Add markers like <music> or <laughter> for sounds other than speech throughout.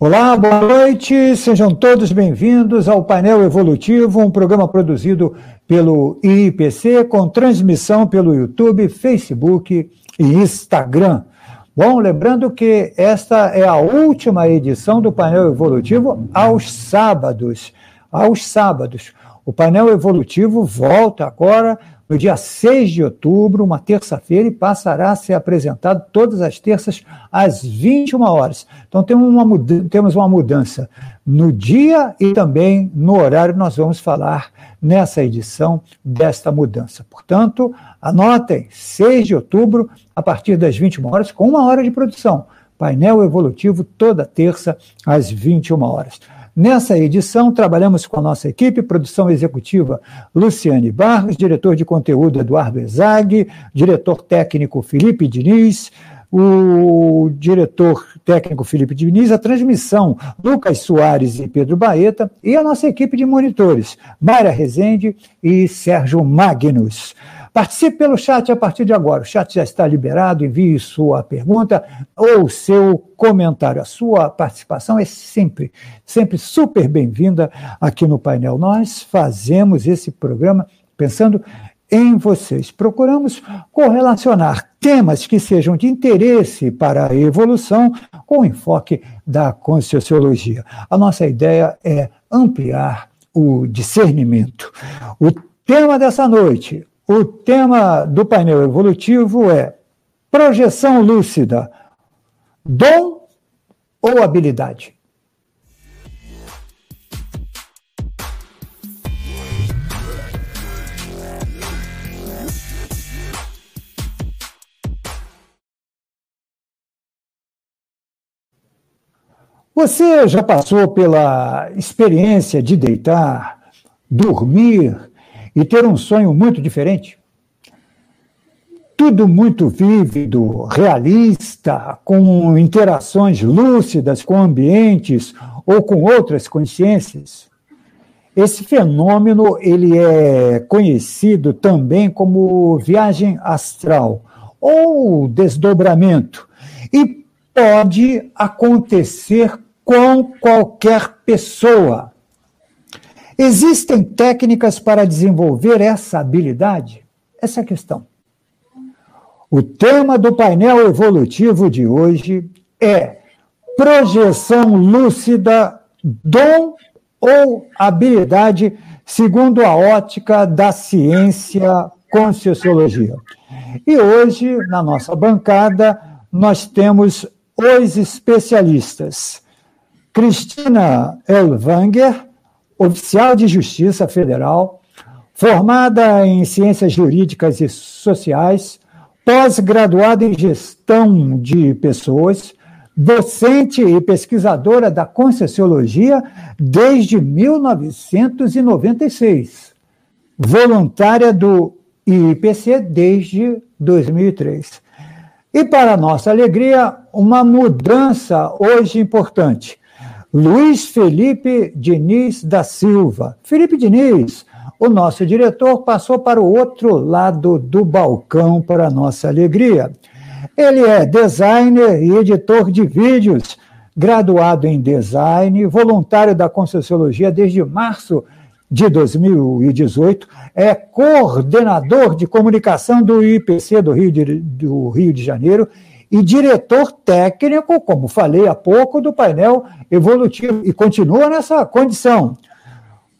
Olá, boa noite, sejam todos bem-vindos ao Painel Evolutivo, um programa produzido pelo IPC com transmissão pelo YouTube, Facebook e Instagram. Bom, lembrando que esta é a última edição do Painel Evolutivo aos sábados. Aos sábados. O painel evolutivo volta agora no dia 6 de outubro, uma terça-feira, e passará a ser apresentado todas as terças às 21 horas. Então temos uma, temos uma mudança no dia e também no horário. Nós vamos falar nessa edição desta mudança. Portanto, anotem, 6 de outubro, a partir das 21 horas, com uma hora de produção. Painel evolutivo toda terça às 21 horas. Nessa edição, trabalhamos com a nossa equipe, produção executiva Luciane Barros, diretor de conteúdo Eduardo Ezag, diretor técnico Felipe Diniz, o diretor técnico Felipe Diniz, a transmissão Lucas Soares e Pedro Baeta, e a nossa equipe de monitores, Mayra Rezende e Sérgio Magnus. Participe pelo chat a partir de agora. O chat já está liberado. Envie sua pergunta ou seu comentário. A sua participação é sempre, sempre super bem-vinda aqui no painel. Nós fazemos esse programa pensando em vocês. Procuramos correlacionar temas que sejam de interesse para a evolução com o enfoque da conscienciologia. A nossa ideia é ampliar o discernimento. O tema dessa noite, o tema do painel evolutivo é projeção lúcida, dom ou habilidade? Você já passou pela experiência de deitar, dormir e ter um sonho muito diferente. Tudo muito vívido, realista, com interações lúcidas com ambientes ou com outras consciências. Esse fenômeno ele é conhecido também como viagem astral ou desdobramento e pode acontecer com qualquer pessoa. Existem técnicas para desenvolver essa habilidade? Essa é a questão. O tema do painel evolutivo de hoje é projeção lúcida, dom ou habilidade, segundo a ótica da ciência Conscienciologia. E hoje, na nossa bancada, nós temos os especialistas. Cristina Elvanger, oficial de Justiça Federal, formada em Ciências Jurídicas e Sociais, pós-graduada em Gestão de Pessoas, docente e pesquisadora da Conscienciologia desde 1996, voluntária do IPC desde 2003. E, para nossa alegria, uma mudança hoje importante. Luiz Felipe Diniz da Silva. Felipe Diniz, o nosso diretor, passou para o outro lado do balcão para nossa alegria. Ele é designer e editor de vídeos, graduado em design, voluntário da Conscienciologia desde março de 2018, é coordenador de comunicação do IPC do Rio de, do Rio de Janeiro e diretor técnico, como falei há pouco, do painel evolutivo, e continua nessa condição.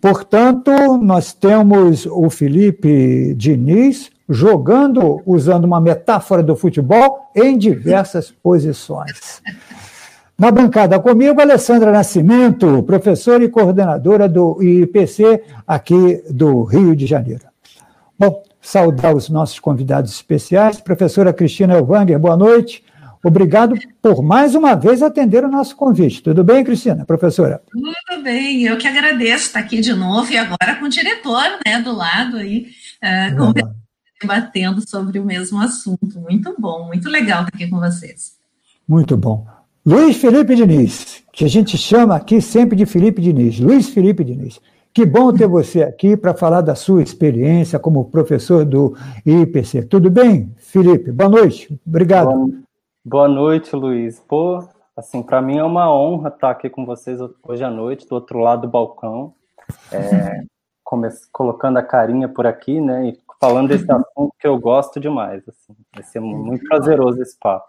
Portanto, nós temos o Felipe Diniz jogando, usando uma metáfora do futebol, em diversas posições. Na bancada comigo, Alessandra Nascimento, professora e coordenadora do IPC aqui do Rio de Janeiro. Bom, saudar os nossos convidados especiais. Professora Cristina Elvanger, boa noite. Obrigado por mais uma vez atender o nosso convite. Tudo bem, Cristina, professora? Tudo bem, eu que agradeço estar aqui de novo e agora com o diretor né, do lado aí, uh, debatendo sobre o mesmo assunto. Muito bom, muito legal estar aqui com vocês. Muito bom. Luiz Felipe Diniz, que a gente chama aqui sempre de Felipe Diniz. Luiz Felipe Diniz. Que bom ter você aqui para falar da sua experiência como professor do IPC. Tudo bem, Felipe? Boa noite. Obrigado. Boa, boa noite, Luiz. Pô, Assim, para mim é uma honra estar aqui com vocês hoje à noite, do outro lado do balcão, é, <laughs> colocando a carinha por aqui, né, e falando desse assunto que eu gosto demais. Assim. Vai ser muito prazeroso esse papo.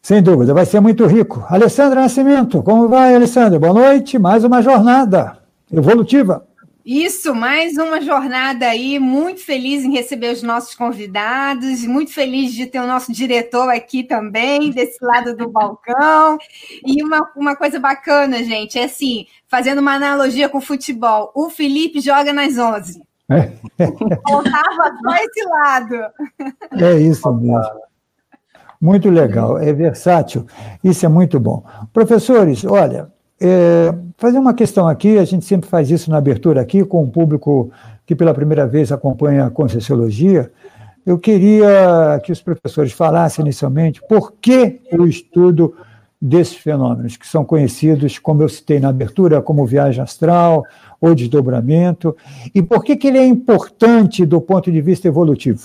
Sem dúvida, vai ser muito rico. Alessandra Nascimento, como vai, Alessandra? Boa noite, mais uma jornada evolutiva. Isso, mais uma jornada aí, muito feliz em receber os nossos convidados, muito feliz de ter o nosso diretor aqui também, desse lado do balcão. E uma, uma coisa bacana, gente, é assim, fazendo uma analogia com o futebol, o Felipe joga nas 11. É. Faltava só esse lado. É isso mesmo. Muito legal, é versátil, isso é muito bom. Professores, olha, é, fazer uma questão aqui, a gente sempre faz isso na abertura aqui, com o público que pela primeira vez acompanha a Conscienciologia. Eu queria que os professores falassem inicialmente por que o estudo desses fenômenos, que são conhecidos, como eu citei na abertura, como viagem astral ou desdobramento, e por que, que ele é importante do ponto de vista evolutivo.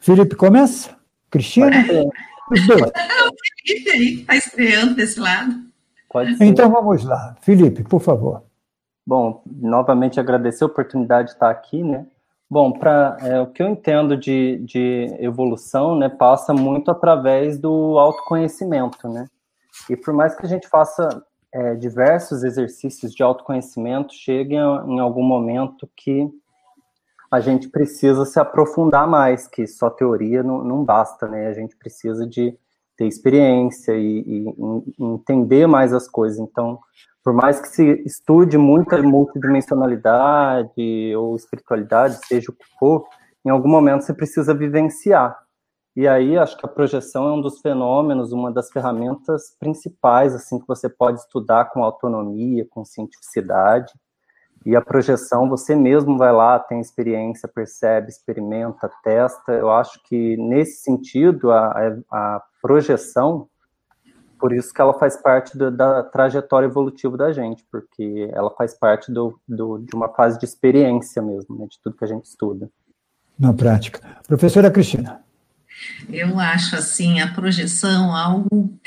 Felipe, começa? Cristina? Os dois. O Felipe aí que está estreando desse lado. Pode ser. Então vamos lá. Felipe, por favor. Bom, novamente agradecer a oportunidade de estar aqui, né? Bom, para é, o que eu entendo de, de evolução, né, passa muito através do autoconhecimento, né? E por mais que a gente faça é, diversos exercícios de autoconhecimento, chega em, em algum momento que a gente precisa se aprofundar mais, que só teoria não, não basta, né? A gente precisa de ter experiência e, e, e, entender mais as coisas. Então, por mais que se estude muita multidimensionalidade ou espiritualidade, seja o que for, em algum momento você precisa vivenciar. E aí, acho que a projeção é um dos fenômenos, uma das ferramentas principais, assim, que você pode estudar com autonomia, com cientificidade. E a projeção, você mesmo vai lá, tem experiência, percebe, experimenta, testa. Eu acho que, nesse sentido, a, a projeção, por isso que ela faz parte do, da trajetória evolutiva da gente, porque ela faz parte do, do, de uma fase de experiência mesmo, né, de tudo que a gente estuda. Na prática. Professora Cristina. Eu acho, assim, a projeção algo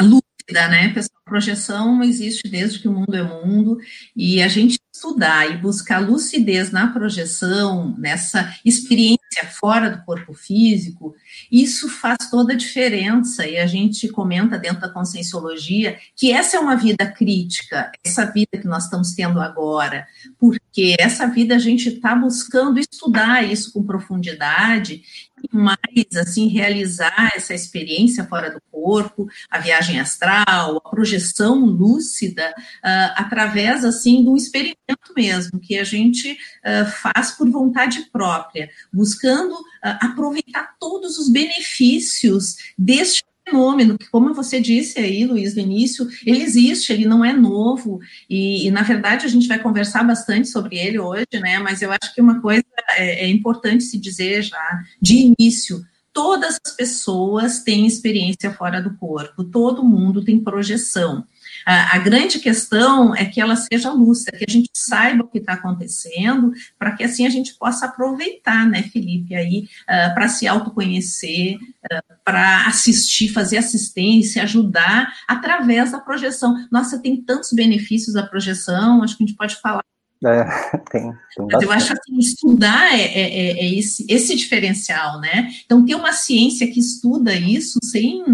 lúcida, né, pessoal? Projeção existe desde que o mundo é mundo, e a gente estudar e buscar lucidez na projeção, nessa experiência fora do corpo físico, isso faz toda a diferença. E a gente comenta dentro da conscienciologia que essa é uma vida crítica, essa vida que nós estamos tendo agora, porque essa vida a gente está buscando estudar isso com profundidade e mais assim realizar essa experiência fora do corpo, a viagem astral, a projeção lúcida, uh, através assim um experimento mesmo, que a gente uh, faz por vontade própria, buscando uh, aproveitar todos os benefícios deste fenômeno, que como você disse aí, Luiz, no início, ele existe, ele não é novo, e, e, na verdade a gente vai conversar bastante sobre ele hoje, né, mas eu acho que uma coisa é, é importante se dizer já, de início, todas as pessoas têm experiência fora do corpo, todo mundo tem projeção, a, a, grande questão é que ela seja lúcida, que a gente saiba o que está acontecendo, para que assim a gente possa aproveitar, né, Felipe, aí, uh, para se autoconhecer, uh, para assistir, fazer assistência, ajudar através da projeção. Nossa, tem tantos benefícios a projeção, acho que a gente pode falar é, <laughs> tem, tem Mas eu acho que estudar é, é, é, é, esse, esse diferencial, né? Então, ter uma ciência que estuda isso sem,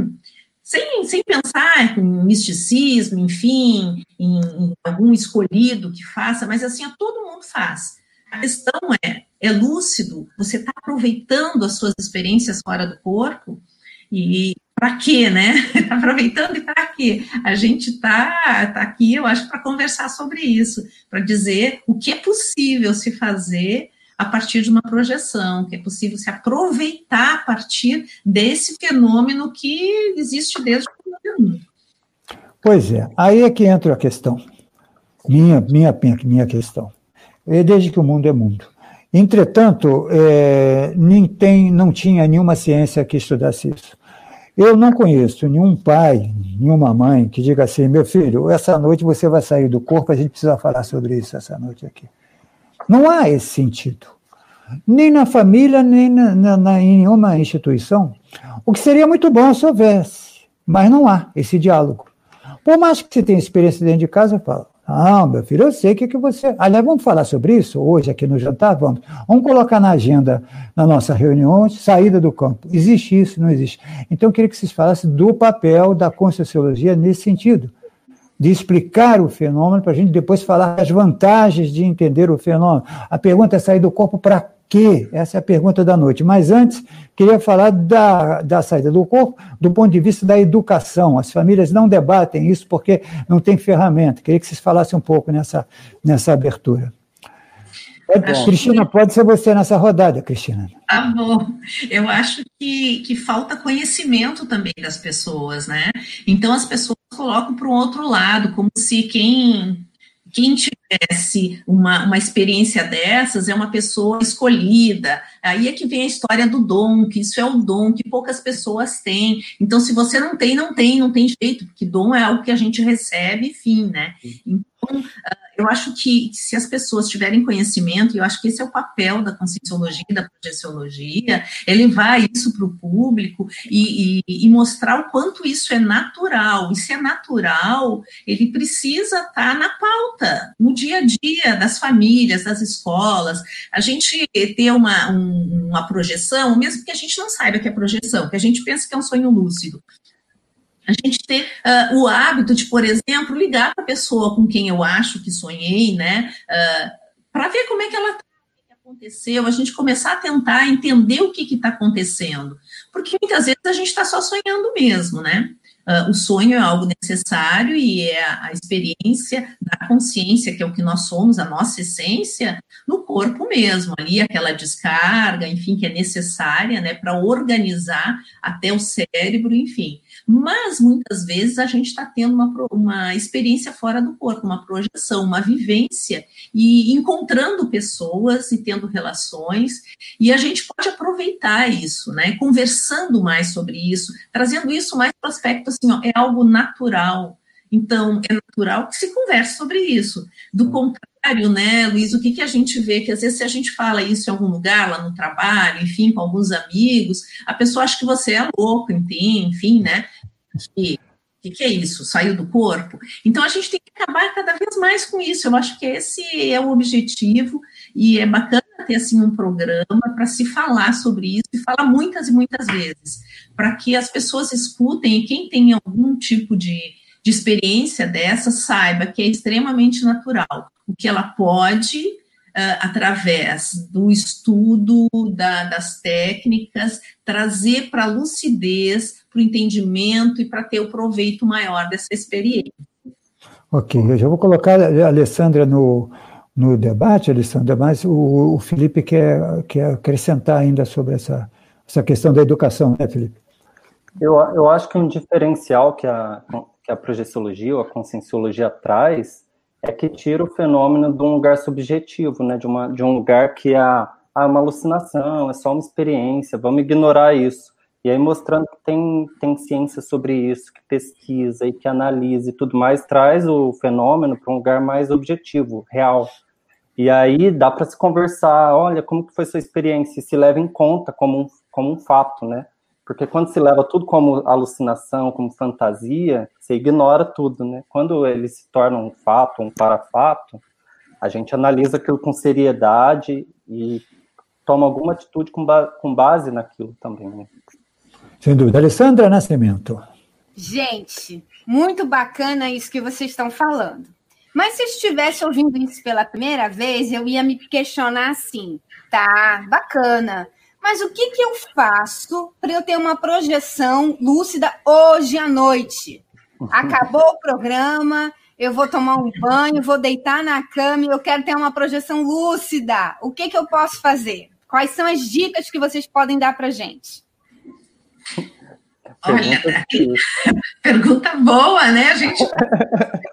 sem, sem pensar em misticismo, enfim, em, em algum escolhido que faça, mas assim, todo mundo faz. A questão é, é lúcido, você está aproveitando as suas experiências fora do corpo, e para quê, né? <laughs> Aproveitando e para quê? A gente está tá aqui, eu acho, para conversar sobre isso, para dizer o que é possível se fazer a partir de uma projeção, que é possível se aproveitar a partir desse fenômeno que existe desde o mundo. Pois é, aí é que entra a questão, minha, minha, minha questão. É desde que o mundo é mundo. Entretanto, é, nem tem, não tinha nenhuma ciência que estudasse isso. Eu não conheço nenhum pai, nenhuma mãe que diga assim: meu filho, essa noite você vai sair do corpo, a gente precisa falar sobre isso essa noite aqui. Não há esse sentido. Nem na família, nem na, na, na, em nenhuma instituição. O que seria muito bom se houvesse. mas não há esse diálogo. Por mais que você tenha experiência dentro de casa, eu falo, não, meu filho, eu sei o que, que você. Aliás, vamos falar sobre isso hoje aqui no jantar? Vamos. Vamos colocar na agenda na nossa reunião saída do campo. Existe isso, não existe. Então, eu queria que vocês falassem do papel da Conscienciologia nesse sentido, de explicar o fenômeno, para a gente depois falar das vantagens de entender o fenômeno. A pergunta é sair do corpo para quê? Essa é a pergunta da noite. Mas antes, queria falar da, da saída do corpo do ponto de vista da educação. As famílias não debatem isso porque não tem ferramenta. Queria que vocês falassem um pouco nessa, nessa abertura. Pode, Cristina, pode ser você nessa rodada, Cristina. Tá bom. Eu acho que, que falta conhecimento também das pessoas, né? Então as pessoas colocam para um outro lado, como se quem quem tivesse uma, uma experiência dessas é uma pessoa escolhida. Aí é que vem a história do dom, que isso é o dom que poucas pessoas têm. Então, se você não tem, não tem, não tem jeito, porque dom é algo que a gente recebe, fim, né? Então, eu acho que se as pessoas tiverem conhecimento, e eu acho que esse é o papel da conscienciologia e da projeciologia, é levar isso para o público e, e, e, mostrar o quanto isso é natural. E se é natural, ele precisa estar tá na pauta, no dia a dia das famílias, das escolas. A gente ter uma, um, uma projeção, mesmo que a gente não saiba que é projeção, que a gente pensa que é um sonho lúcido a gente ter uh, o hábito de, por exemplo, ligar para a pessoa com quem eu acho que sonhei, né, uh, ah, para ver como é que ela está, o que aconteceu, a gente começar a tentar entender o que está acontecendo, porque muitas vezes a gente está só sonhando mesmo, né? Uh, o sonho é algo necessário e é a, a, experiência da consciência, que é o que nós somos, a nossa essência, no corpo mesmo, ali aquela descarga, enfim, que é necessária, né, para organizar até o cérebro, enfim. Mas muitas vezes a gente está tendo uma, uma experiência fora do corpo, uma projeção, uma vivência, e encontrando pessoas e tendo relações, e a gente pode aproveitar isso, né? Conversando mais sobre isso, trazendo isso mais para o aspecto assim, ó, é algo natural. Então, é natural que se converse sobre isso. Do contrário, né, Luiz, o que, que a gente vê? Que às vezes, se a gente fala isso em algum lugar, lá no trabalho, enfim, com alguns amigos, a pessoa acha que você é louco, enfim, né? que o que, é isso? Saiu do corpo? Então a gente tem que acabar cada vez mais com isso. Eu acho que esse é o objetivo e é bacana ter assim um programa para se falar sobre isso e falar muitas e muitas vezes, para que as pessoas escutem e quem tem algum tipo de, de experiência dessa saiba que é extremamente natural. O que ela pode uh, através do estudo da, das técnicas, trazer para a lucidez, para o entendimento e para ter o proveito maior dessa experiência. Ok, eu já vou colocar a Alessandra no, no debate, Alessandra, mas o, o Felipe quer, quer acrescentar ainda sobre essa, essa questão da educação, né, Felipe? Eu, eu acho que um diferencial que a, que a projeciologia ou a conscienciologia traz é que tira o fenômeno de um lugar subjetivo, né? De, uma, de um lugar que há, há uma alucinação, é só uma experiência, vamos ignorar isso. E aí mostrando que tem, tem ciência sobre isso, que pesquisa e que analisa e tudo mais, traz o fenômeno para um lugar mais objetivo, real. E aí dá para se conversar, olha, como que foi sua experiência, e se leva em conta como um, como um fato, né? Porque quando se leva tudo como alucinação, como fantasia, você ignora tudo, né? Quando ele se torna um fato, um parafato, a gente analisa aquilo com seriedade e toma alguma atitude com, ba com base naquilo também, né? Sem dúvida. Alessandra Nascimento. Gente, muito bacana isso que vocês estão falando. Mas se eu estivesse ouvindo isso pela primeira vez, eu ia me questionar assim, tá, bacana. Mas o que, que eu faço para eu ter uma projeção lúcida hoje à noite? Acabou o programa, eu vou tomar um banho, vou deitar na cama e eu quero ter uma projeção lúcida. O que, que eu posso fazer? Quais são as dicas que vocês podem dar para gente? Olha, pergunta <laughs> boa, né? A gente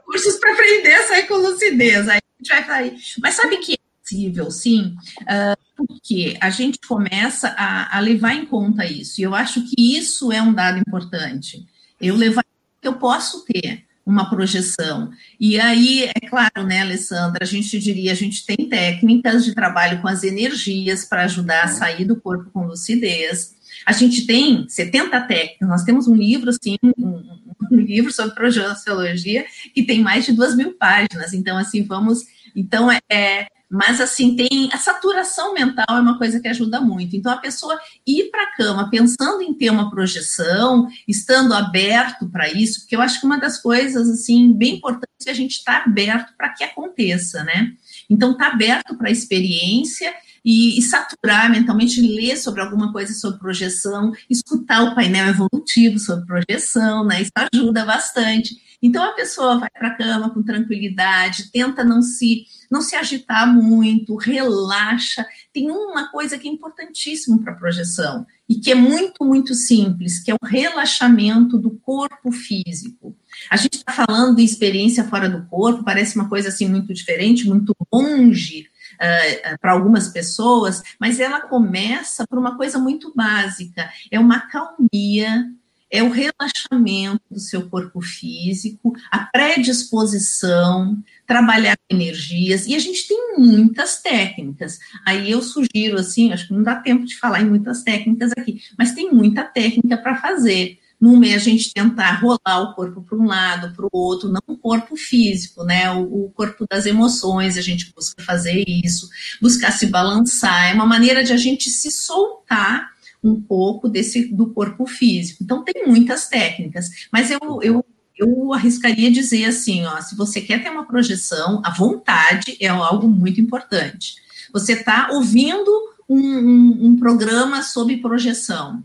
cursos para aprender a sair com lucidez. Aí a gente vai sair. Mas sabe que possível, sim, uh, porque a gente começa a, a, levar em conta isso. E eu acho que isso é um dado importante. Eu levar que eu posso ter uma projeção. E aí, é claro, né, Alessandra, a gente diria, a gente tem técnicas de trabalho com as energias para ajudar a sair do corpo com lucidez. A gente tem 70 técnicas, nós temos um livro, assim, um, um livro sobre projeciologia que tem mais de duas mil páginas, então, assim, vamos, então, é, mas assim, tem a saturação mental é uma coisa que ajuda muito. Então, a pessoa ir para a cama pensando em ter uma projeção, estando aberto para isso, porque eu acho que uma das coisas assim bem importantes é a gente estar tá aberto para que aconteça, né? Então, tá aberto para a experiência e, e, saturar mentalmente, ler sobre alguma coisa sobre projeção, escutar o painel evolutivo sobre projeção, né? Isso ajuda bastante. Então a pessoa vai para a cama com tranquilidade, tenta não se não se agitar muito, relaxa. Tem uma coisa que é importantíssima para a projeção e que é muito, muito simples, que é o relaxamento do corpo físico. A gente está falando de experiência fora do corpo, parece uma coisa assim muito diferente, muito longe uh, para algumas pessoas, mas ela começa por uma coisa muito básica, é uma calmia é o relaxamento do seu corpo físico, a predisposição, trabalhar energias, e a gente tem muitas técnicas. Aí eu sugiro, assim, acho que não dá tempo de falar em muitas técnicas aqui, mas tem muita técnica para fazer. Numa é a gente tentar rolar o corpo para um lado, para o outro, não o corpo físico, né? O, o, corpo das emoções, a gente busca fazer isso, buscar se balançar, é uma maneira de a gente se soltar um pouco desse do corpo físico. Então tem muitas técnicas, mas eu, eu eu arriscaria dizer assim, ó, se você quer ter uma projeção, a vontade é algo muito importante. Você está ouvindo um, um, um, programa sobre projeção.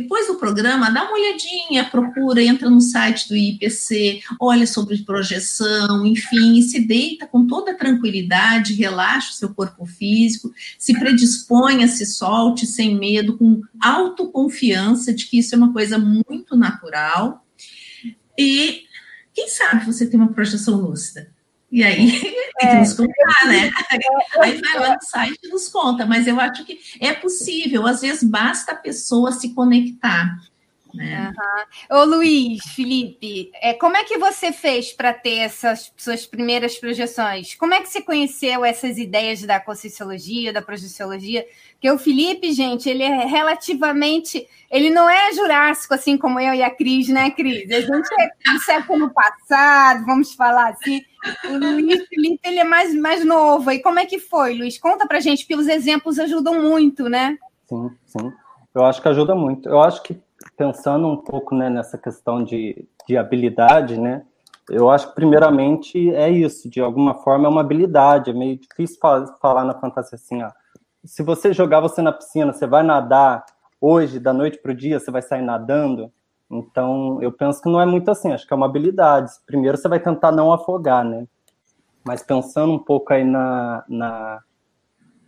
Depois do programa, dá uma olhadinha, procura, entra no site do IPC, olha sobre projeção, enfim, e se deita com toda tranquilidade, relaxa o seu corpo físico, se predisponha, se solte sem medo, com autoconfiança de que isso é uma coisa muito natural. E quem sabe você tem uma projeção lúcida? E aí <laughs> tem que é, nos contar, né? Aí vai lá no site e nos conta, mas eu acho que é possível, às vezes basta a pessoa se conectar. Né? Uhum. Ô Luiz, Felipe, é, como é que você fez para ter essas suas primeiras projeções? Como é que você conheceu essas ideias da conscienciologia, da projeciologia? Porque o Felipe, gente, ele é relativamente. Ele não é jurássico, assim como eu e a Cris, né, Cris? A gente é do século passado, vamos falar assim. O Luiz Felipe, ele é mais, mais novo. E como é que foi, Luiz? Conta pra gente, porque os exemplos ajudam muito, né? Sim, sim. Eu acho que ajuda muito. Eu acho que pensando um pouco né, nessa questão de, de habilidade, né? Eu acho que, primeiramente, é isso. De alguma forma, é uma habilidade. É meio difícil falar na fantasia assim, ó. Se você jogar você na piscina, você vai nadar hoje, da noite para o dia, você vai sair nadando. Então, eu penso que não é muito assim. Acho que é uma habilidade. Primeiro, você vai tentar não afogar, né? Mas pensando um pouco aí na, na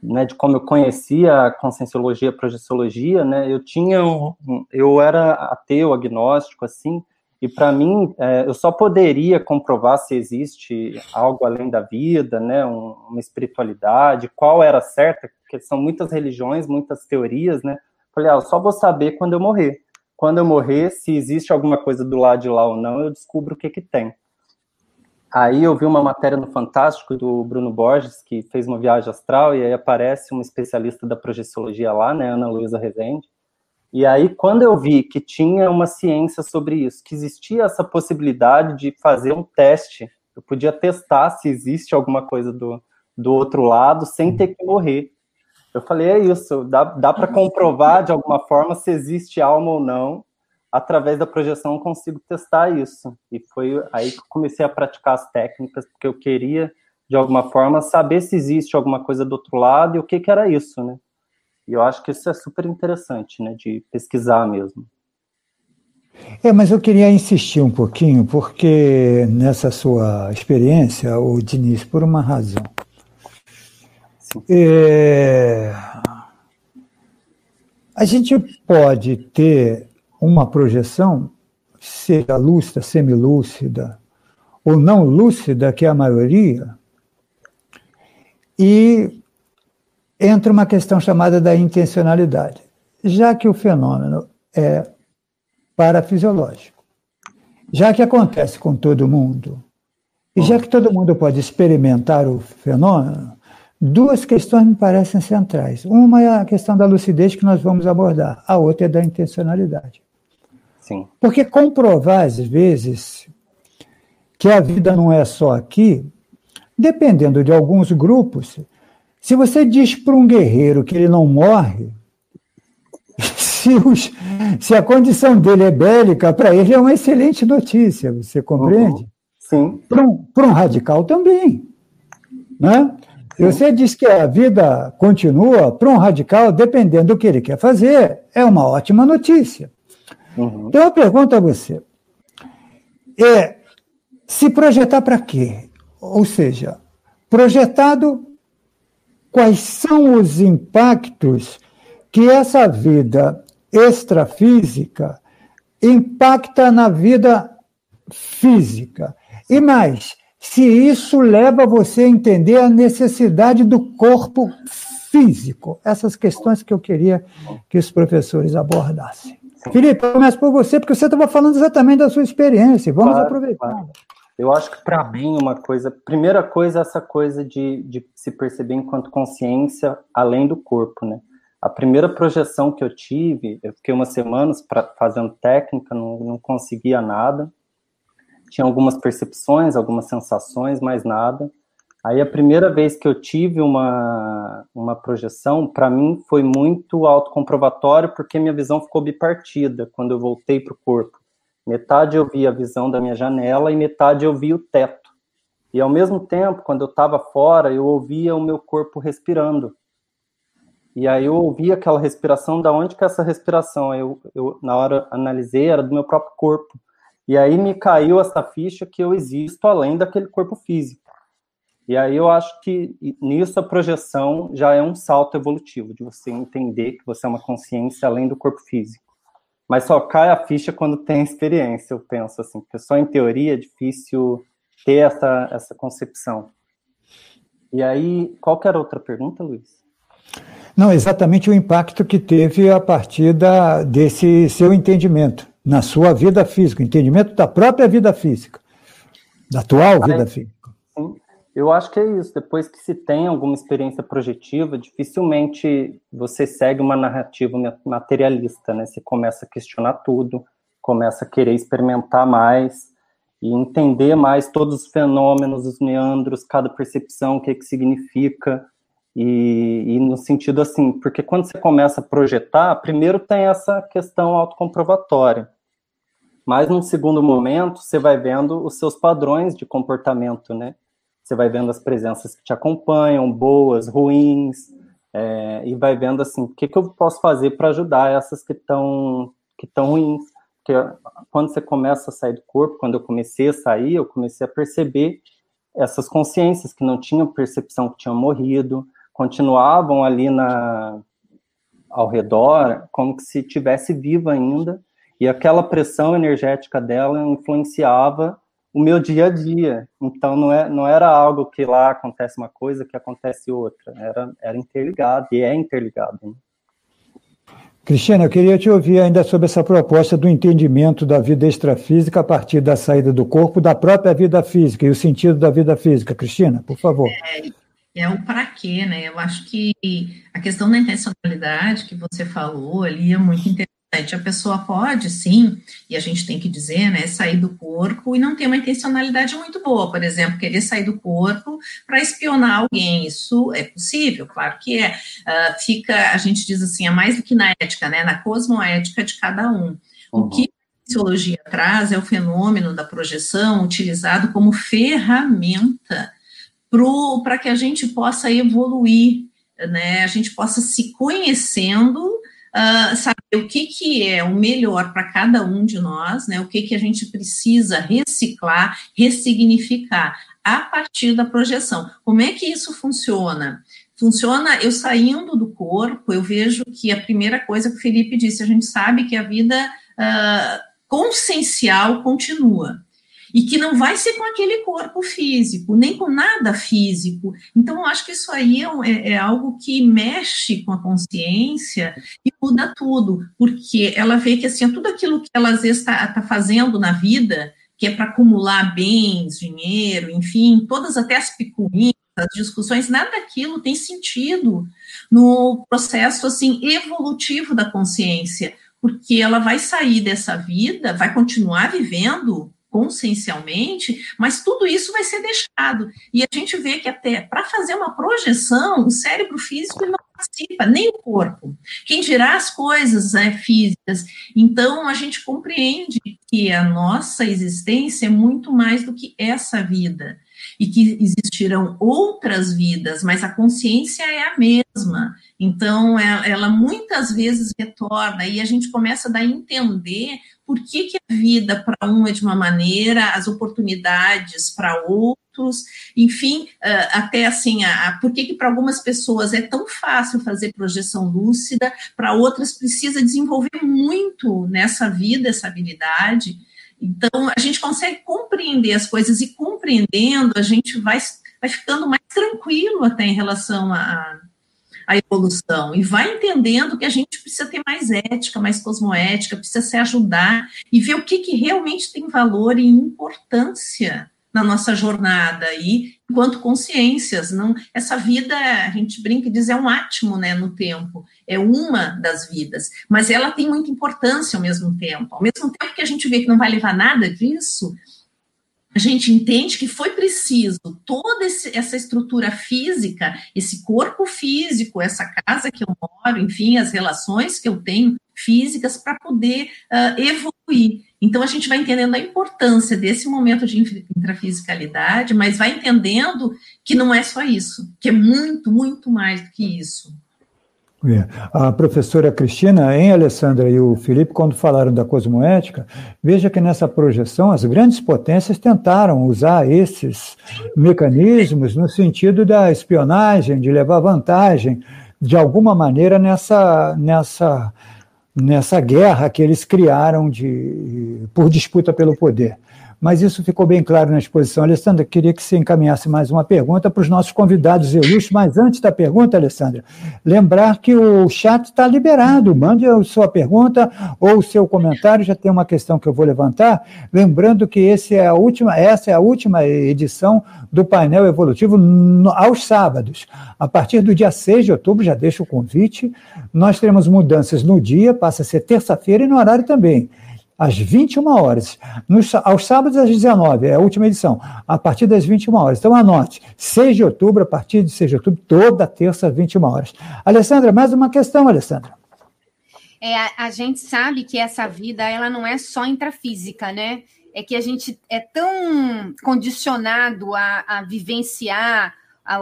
né, de como eu conhecia a conscienciologia, a projeciologia, né, eu tinha, um, eu era ateu, agnóstico, assim, e para mim, é, eu só poderia comprovar se existe algo além da vida, né, um, uma espiritualidade, qual era certa, porque são muitas religiões, muitas teorias, né, falei, ah, eu só vou saber quando eu morrer. Quando eu morrer, se existe alguma coisa do lado de lá ou não, eu descubro o que que tem. Aí eu vi uma matéria no Fantástico do Bruno Borges, que fez uma viagem astral, e aí aparece uma especialista da projeciologia lá, né, Ana Luísa Rezende. E aí, quando eu vi que tinha uma ciência sobre isso, que existia essa possibilidade de fazer um teste, eu podia testar se existe alguma coisa do, do outro lado sem ter que morrer. Eu falei, é isso, dá, dá para comprovar de alguma forma se existe alma ou não, através da projeção eu consigo testar isso. E foi aí que comecei a praticar as técnicas, porque eu queria, de alguma forma, saber se existe alguma coisa do outro lado e o que, que era isso, né? E eu acho que isso é super interessante, né, de pesquisar mesmo. É, mas eu queria insistir um pouquinho, porque nessa sua experiência, o Diniz, por uma razão. É, a gente pode ter uma projeção, seja lúcida, semilúcida ou não lúcida, que é a maioria, e entra uma questão chamada da intencionalidade. Já que o fenômeno é parafisiológico, já que acontece com todo mundo, e já que todo mundo pode experimentar o fenômeno, duas questões me parecem centrais. Uma é a questão da lucidez que nós vamos abordar, a outra é da intencionalidade. Sim. Porque comprovar, às vezes, que a vida não é só aqui, dependendo de alguns grupos, se você diz para um guerreiro que ele não morre, <laughs> se, os, se, a condição dele é bélica, para ele é uma excelente notícia, você compreende? Uhum. Sim. Para um, um, radical também. Né? Se você diz que a vida continua, para um radical, dependendo do que ele quer fazer, é uma ótima notícia. Uhum. Então, eu pergunto a você: é, se projetar para quê? Ou seja, projetado, quais são os impactos que essa vida extrafísica impacta na vida física? E mais, se isso leva você a entender a necessidade do corpo físico. Essas questões que eu queria que os professores abordassem. Felipe, eu começo por você, porque você estava falando exatamente da sua experiência. Vamos claro, aproveitar. Claro. Eu acho que para mim uma coisa, primeira coisa é essa coisa de, de se perceber enquanto consciência além do corpo, né? A primeira projeção que eu tive, eu fiquei umas semanas pra, fazendo técnica, não, não conseguia nada tinha algumas percepções, algumas sensações, mais nada. Aí a primeira vez que eu tive uma, uma projeção, para mim foi muito autocomprovatório, porque minha visão ficou bipartida quando eu voltei para o corpo. Metade eu via a visão da minha janela e metade eu via o teto. E ao mesmo tempo, quando eu estava fora, eu ouvia o meu corpo respirando. E aí eu ouvia aquela respiração, da onde que é essa respiração? Eu, eu na hora analisei, era do meu próprio corpo. E aí me caiu essa ficha que eu existo além daquele corpo físico. E aí eu acho que nisso a projeção já é um salto evolutivo, de você entender que você é uma consciência além do corpo físico. Mas só cai a ficha quando tem experiência, eu penso assim, porque só em teoria é difícil ter essa, essa concepção. E aí, qual que era outra pergunta, Luiz? Não, exatamente o impacto que teve a partir da, desse seu entendimento na sua vida física, entendimento da própria vida física, da atual vida física. Sim. Eu acho que é isso. Depois que se tem alguma experiência projetiva, dificilmente você segue uma narrativa materialista, né? Você começa a questionar tudo, começa a querer experimentar mais e entender mais todos os fenômenos, os meandros, cada percepção, o que, é que significa. E, e, no sentido assim, porque quando você começa a projetar, primeiro tem essa questão autocomprovatória, mas num segundo momento você vai vendo os seus padrões de comportamento, né? Você vai vendo as presenças que te acompanham, boas, ruins, é, e vai vendo assim, o que, que eu posso fazer para ajudar essas que estão que estão ruins. Porque quando você começa a sair do corpo, quando eu comecei a sair, eu comecei a perceber essas consciências que não tinham percepção que tinham morrido, continuavam ali na ao redor, como que se tivesse viva ainda, e aquela pressão energética dela influenciava o meu dia a dia. Então não, é, não era algo que lá acontece uma coisa que acontece outra, era, era interligado e é interligado. Né? Cristina, eu queria te ouvir ainda sobre essa proposta do entendimento da vida extrafísica a partir da saída do corpo, da própria vida física e o sentido da vida física. Cristina, por favor. É, é o para quê, né? Eu acho que a questão da intencionalidade que você falou ali é muito interessante. A pessoa pode, sim, e a gente tem que dizer, né, sair do corpo e não ter uma intencionalidade muito boa, por exemplo, querer sair do corpo para espionar alguém. Isso é possível, claro que é. Uh, fica, a gente diz assim, é mais do que na ética, né, na cosmoética de cada um. Uhum. O que a psicologia traz é o fenômeno da projeção utilizado como ferramenta para que a gente possa evoluir, né? A gente possa se conhecendo, uh, saber o que, que é o melhor para cada um de nós, né? O que, que a gente precisa reciclar, ressignificar a partir da projeção. Como é que isso funciona? Funciona eu saindo do corpo, eu vejo que a primeira coisa que o Felipe disse, a gente sabe que a vida uh, consciencial continua e que não vai ser com aquele corpo físico, nem com nada físico. Então, eu acho que isso aí é, é, é algo que mexe com a consciência e muda tudo, porque ela vê que assim, tudo aquilo que ela às vezes está tá fazendo na vida, que é para acumular bens, dinheiro, enfim, todas até as picuinhas, as discussões, nada daquilo tem sentido no processo assim evolutivo da consciência, porque ela vai sair dessa vida, vai continuar vivendo consciencialmente, mas tudo isso vai ser deixado. E a gente vê que até para fazer uma projeção, o cérebro físico não participa, nem o corpo. Quem dirá as coisas é, físicas. Então, a gente compreende que a nossa existência é muito mais do que essa vida e que existirão outras vidas, mas a consciência é a mesma. Então, ela, ela muitas vezes retorna e a gente começa a entender por que, que a vida para um é de uma maneira, as oportunidades para outros, enfim, até assim, a, a, por que, que para algumas pessoas é tão fácil fazer projeção lúcida, para outras precisa desenvolver muito nessa vida essa habilidade. Então, a gente consegue compreender as coisas e compreendendo, a gente vai, vai ficando mais tranquilo até em relação a, a evolução. E vai entendendo que a gente precisa ter mais ética, mais cosmoética, precisa se ajudar e ver o que, que realmente tem valor e importância na nossa jornada. Aí, enquanto consciências, não, essa vida, a gente brinca e diz, é um átimo, né, no tempo, é uma das vidas, mas ela tem muita importância ao mesmo tempo, ao mesmo tempo que a gente vê que não vai levar nada disso, a gente entende que foi preciso toda esse, essa estrutura física, esse corpo físico, essa casa que eu moro, enfim, as relações que eu tenho físicas para poder uh, evoluir. Então, a gente vai entendendo a importância desse momento de intrafisicalidade, mas vai entendendo que não é só isso, que é muito, muito mais do que isso. É. A professora Cristina, em Alessandra e o Felipe, quando falaram da cosmoética, veja que nessa projeção as grandes potências tentaram usar esses mecanismos no sentido da espionagem, de levar vantagem, de alguma maneira, nessa, nessa, nessa guerra que eles criaram de, por disputa pelo poder mas isso ficou bem claro na exposição. Alessandra, queria que você encaminhasse mais uma pergunta para os nossos convidados ilustres, mas antes da pergunta, Alessandra, lembrar que o chat está liberado, mande a sua pergunta ou o seu comentário, já tem uma questão que eu vou levantar, lembrando que esse é a última, essa é a última edição do painel evolutivo aos sábados. A partir do dia 6 de outubro, já deixo o convite, nós teremos mudanças no dia, passa a ser terça-feira e no horário também às 21 horas. Nos, aos sábados, às 19, é a última edição, a partir das 21 horas. Então, anote, 6 de outubro, a partir de 6 de outubro, toda terça, às 21 horas. Alessandra, mais uma questão, Alessandra. É, a, gente sabe que essa vida, ela não é só intrafísica, né? É que a gente é tão condicionado a, a vivenciar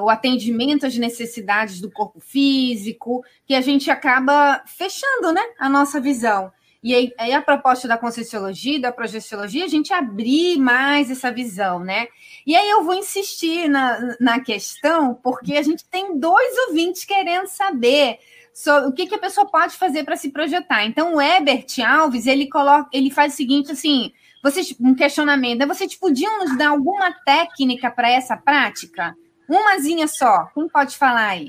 o atendimento às necessidades do corpo físico, que a gente acaba fechando né, a nossa visão. E aí, aí, a proposta da Conscienciologia, da Projeciologia, a gente abrir mais essa visão, né? E aí eu vou insistir na, na questão, porque a gente tem dois ouvintes querendo saber sobre o que, que a pessoa pode fazer para se projetar. Então, o Ebert Alves, ele coloca, ele faz o seguinte, assim, vocês, um questionamento, né? vocês podiam nos dar alguma técnica para essa prática? Umazinha só, quem pode falar aí?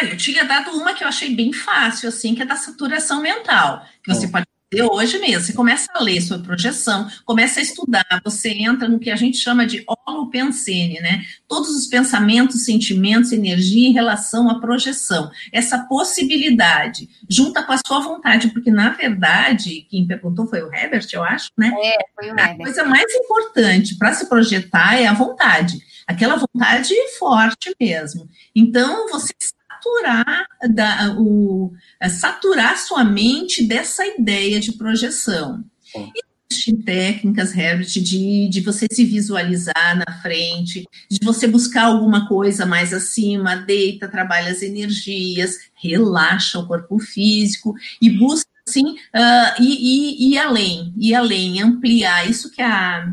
Eu tinha dado uma que eu achei bem fácil, assim, que é da saturação mental, que você hum. pode fazer hoje mesmo. Você começa a ler sua projeção, começa a estudar, você entra no que a gente chama de holopensene, né? Todos os pensamentos, sentimentos, energia em relação à projeção. Essa possibilidade, junta com a sua vontade, porque, na verdade, quem perguntou foi o Herbert, eu acho, né? É, foi o Herbert. A coisa mais importante para se projetar é a vontade. Aquela vontade forte mesmo. Então, você saturar, da, o, é, saturar sua mente dessa ideia de projeção. Existem técnicas, Herbert, de, de você se visualizar na frente, de você buscar alguma coisa mais acima, deita, trabalha as energias, relaxa o corpo físico e busca, assim, uh, e, e, e além, e além, ampliar. Isso que a,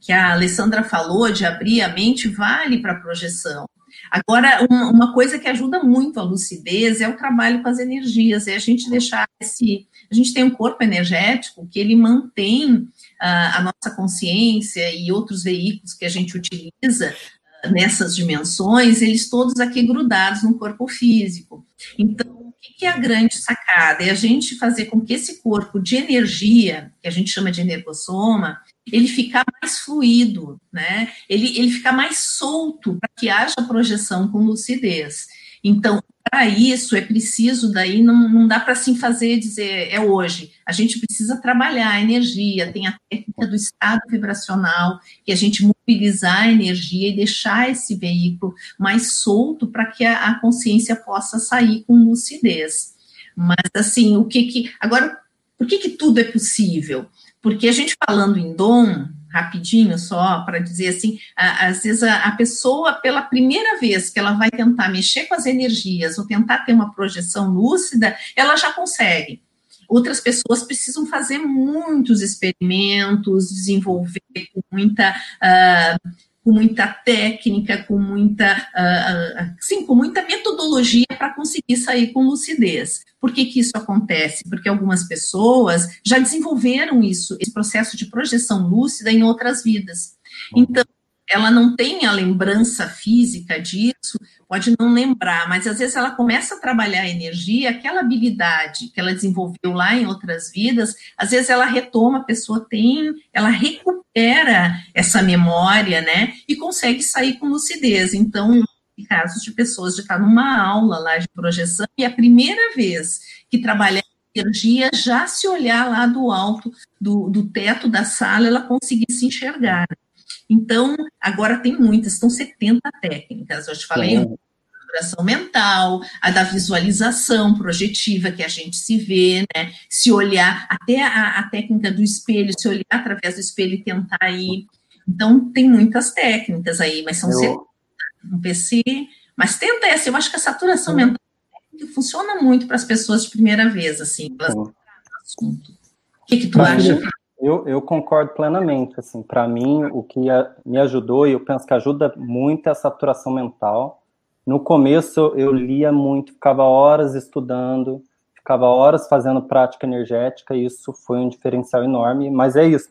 que a Alessandra falou, de abrir a mente, vale para a projeção. Agora, uma coisa que ajuda muito a lucidez é o trabalho com as energias, é a gente deixar esse. A gente tem um corpo energético que ele mantém uh, a nossa consciência e outros veículos que a gente utiliza uh, nessas dimensões, eles todos aqui grudados no corpo físico. Então, o que é a grande sacada? É a gente fazer com que esse corpo de energia, que a gente chama de energossoma, ele ficar mais fluido, né? Ele, ele ficar mais solto para que haja projeção com lucidez. Então, para isso é preciso, daí não, não dá para assim fazer dizer é hoje. A gente precisa trabalhar a energia, tem a técnica do estado vibracional, que a gente mobilizar a energia e deixar esse veículo mais solto para que a, a, consciência possa sair com lucidez. Mas assim, o que que. Agora, por que, que tudo é possível? Porque a gente falando em dom, rapidinho só para dizer assim, às vezes a, a, pessoa, pela primeira vez que ela vai tentar mexer com as energias ou tentar ter uma projeção lúcida, ela já consegue. Outras pessoas precisam fazer muitos experimentos, desenvolver muita uh, com muita técnica, com muita, uh, sim, com muita metodologia para conseguir sair com lucidez. Por que, que isso acontece? Porque algumas pessoas já desenvolveram isso, esse processo de projeção lúcida em outras vidas. Então, ela não tem a lembrança física disso, pode não lembrar, mas às vezes ela começa a trabalhar a energia, aquela habilidade que ela desenvolveu lá em outras vidas, às vezes ela retoma, a pessoa tem, ela recupera essa memória, né, e consegue sair com lucidez. Então, casos de pessoas de estar numa aula lá de projeção e a primeira vez que trabalhar energia, já se olhar lá do alto do, do teto da sala, ela conseguir se enxergar. Então, agora tem muitas, estão 70 técnicas. Eu te falei, a duração mental, a da visualização projetiva, que a gente se vê, né? Se olhar, até a, a técnica do espelho, se olhar através do espelho e tentar ir. Então, tem muitas técnicas aí, mas são eu... 70 no PC. Mas tenta essa, eu acho que a saturação mental funciona muito para as pessoas de primeira vez, assim, elas assunto. O que, que tu acha? Eu, eu concordo plenamente. Assim, para mim, o que me ajudou e eu penso que ajuda muito é a saturação mental. No começo, eu lia muito, ficava horas estudando, ficava horas fazendo prática energética, e isso foi um diferencial enorme. Mas é isso,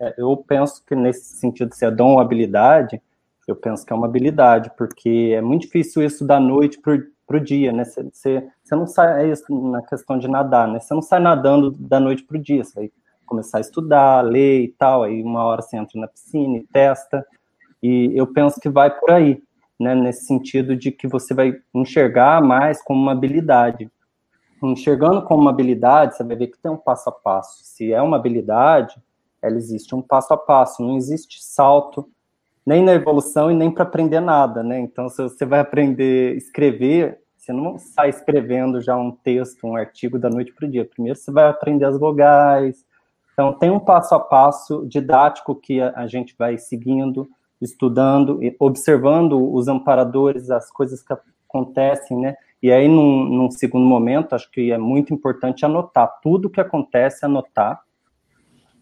é, eu penso que nesse sentido, se é dom ou habilidade, eu penso que é uma habilidade, porque é muito difícil isso da noite para o dia, né? Você, você, não sai, é isso na questão de nadar, né? Você não sai nadando da noite para o dia, você vai começar a estudar, ler e tal, aí uma hora você entra na piscina e testa, e eu penso que vai por aí, né, nesse sentido de que você vai enxergar mais como uma habilidade. Enxergando como uma habilidade, você vai ver que tem um passo a passo. Se é uma habilidade, ela existe um passo a passo, não existe salto nem na evolução e nem para aprender nada, né? Então, se você vai aprender a escrever, você não sai escrevendo já um texto, um artigo da noite para o dia. Primeiro você vai aprender as vogais, então, tem um passo a passo didático que a, gente vai seguindo, estudando, observando os amparadores, as coisas que acontecem, né? E aí, num, num, segundo momento, acho que é muito importante anotar tudo o que acontece, anotar,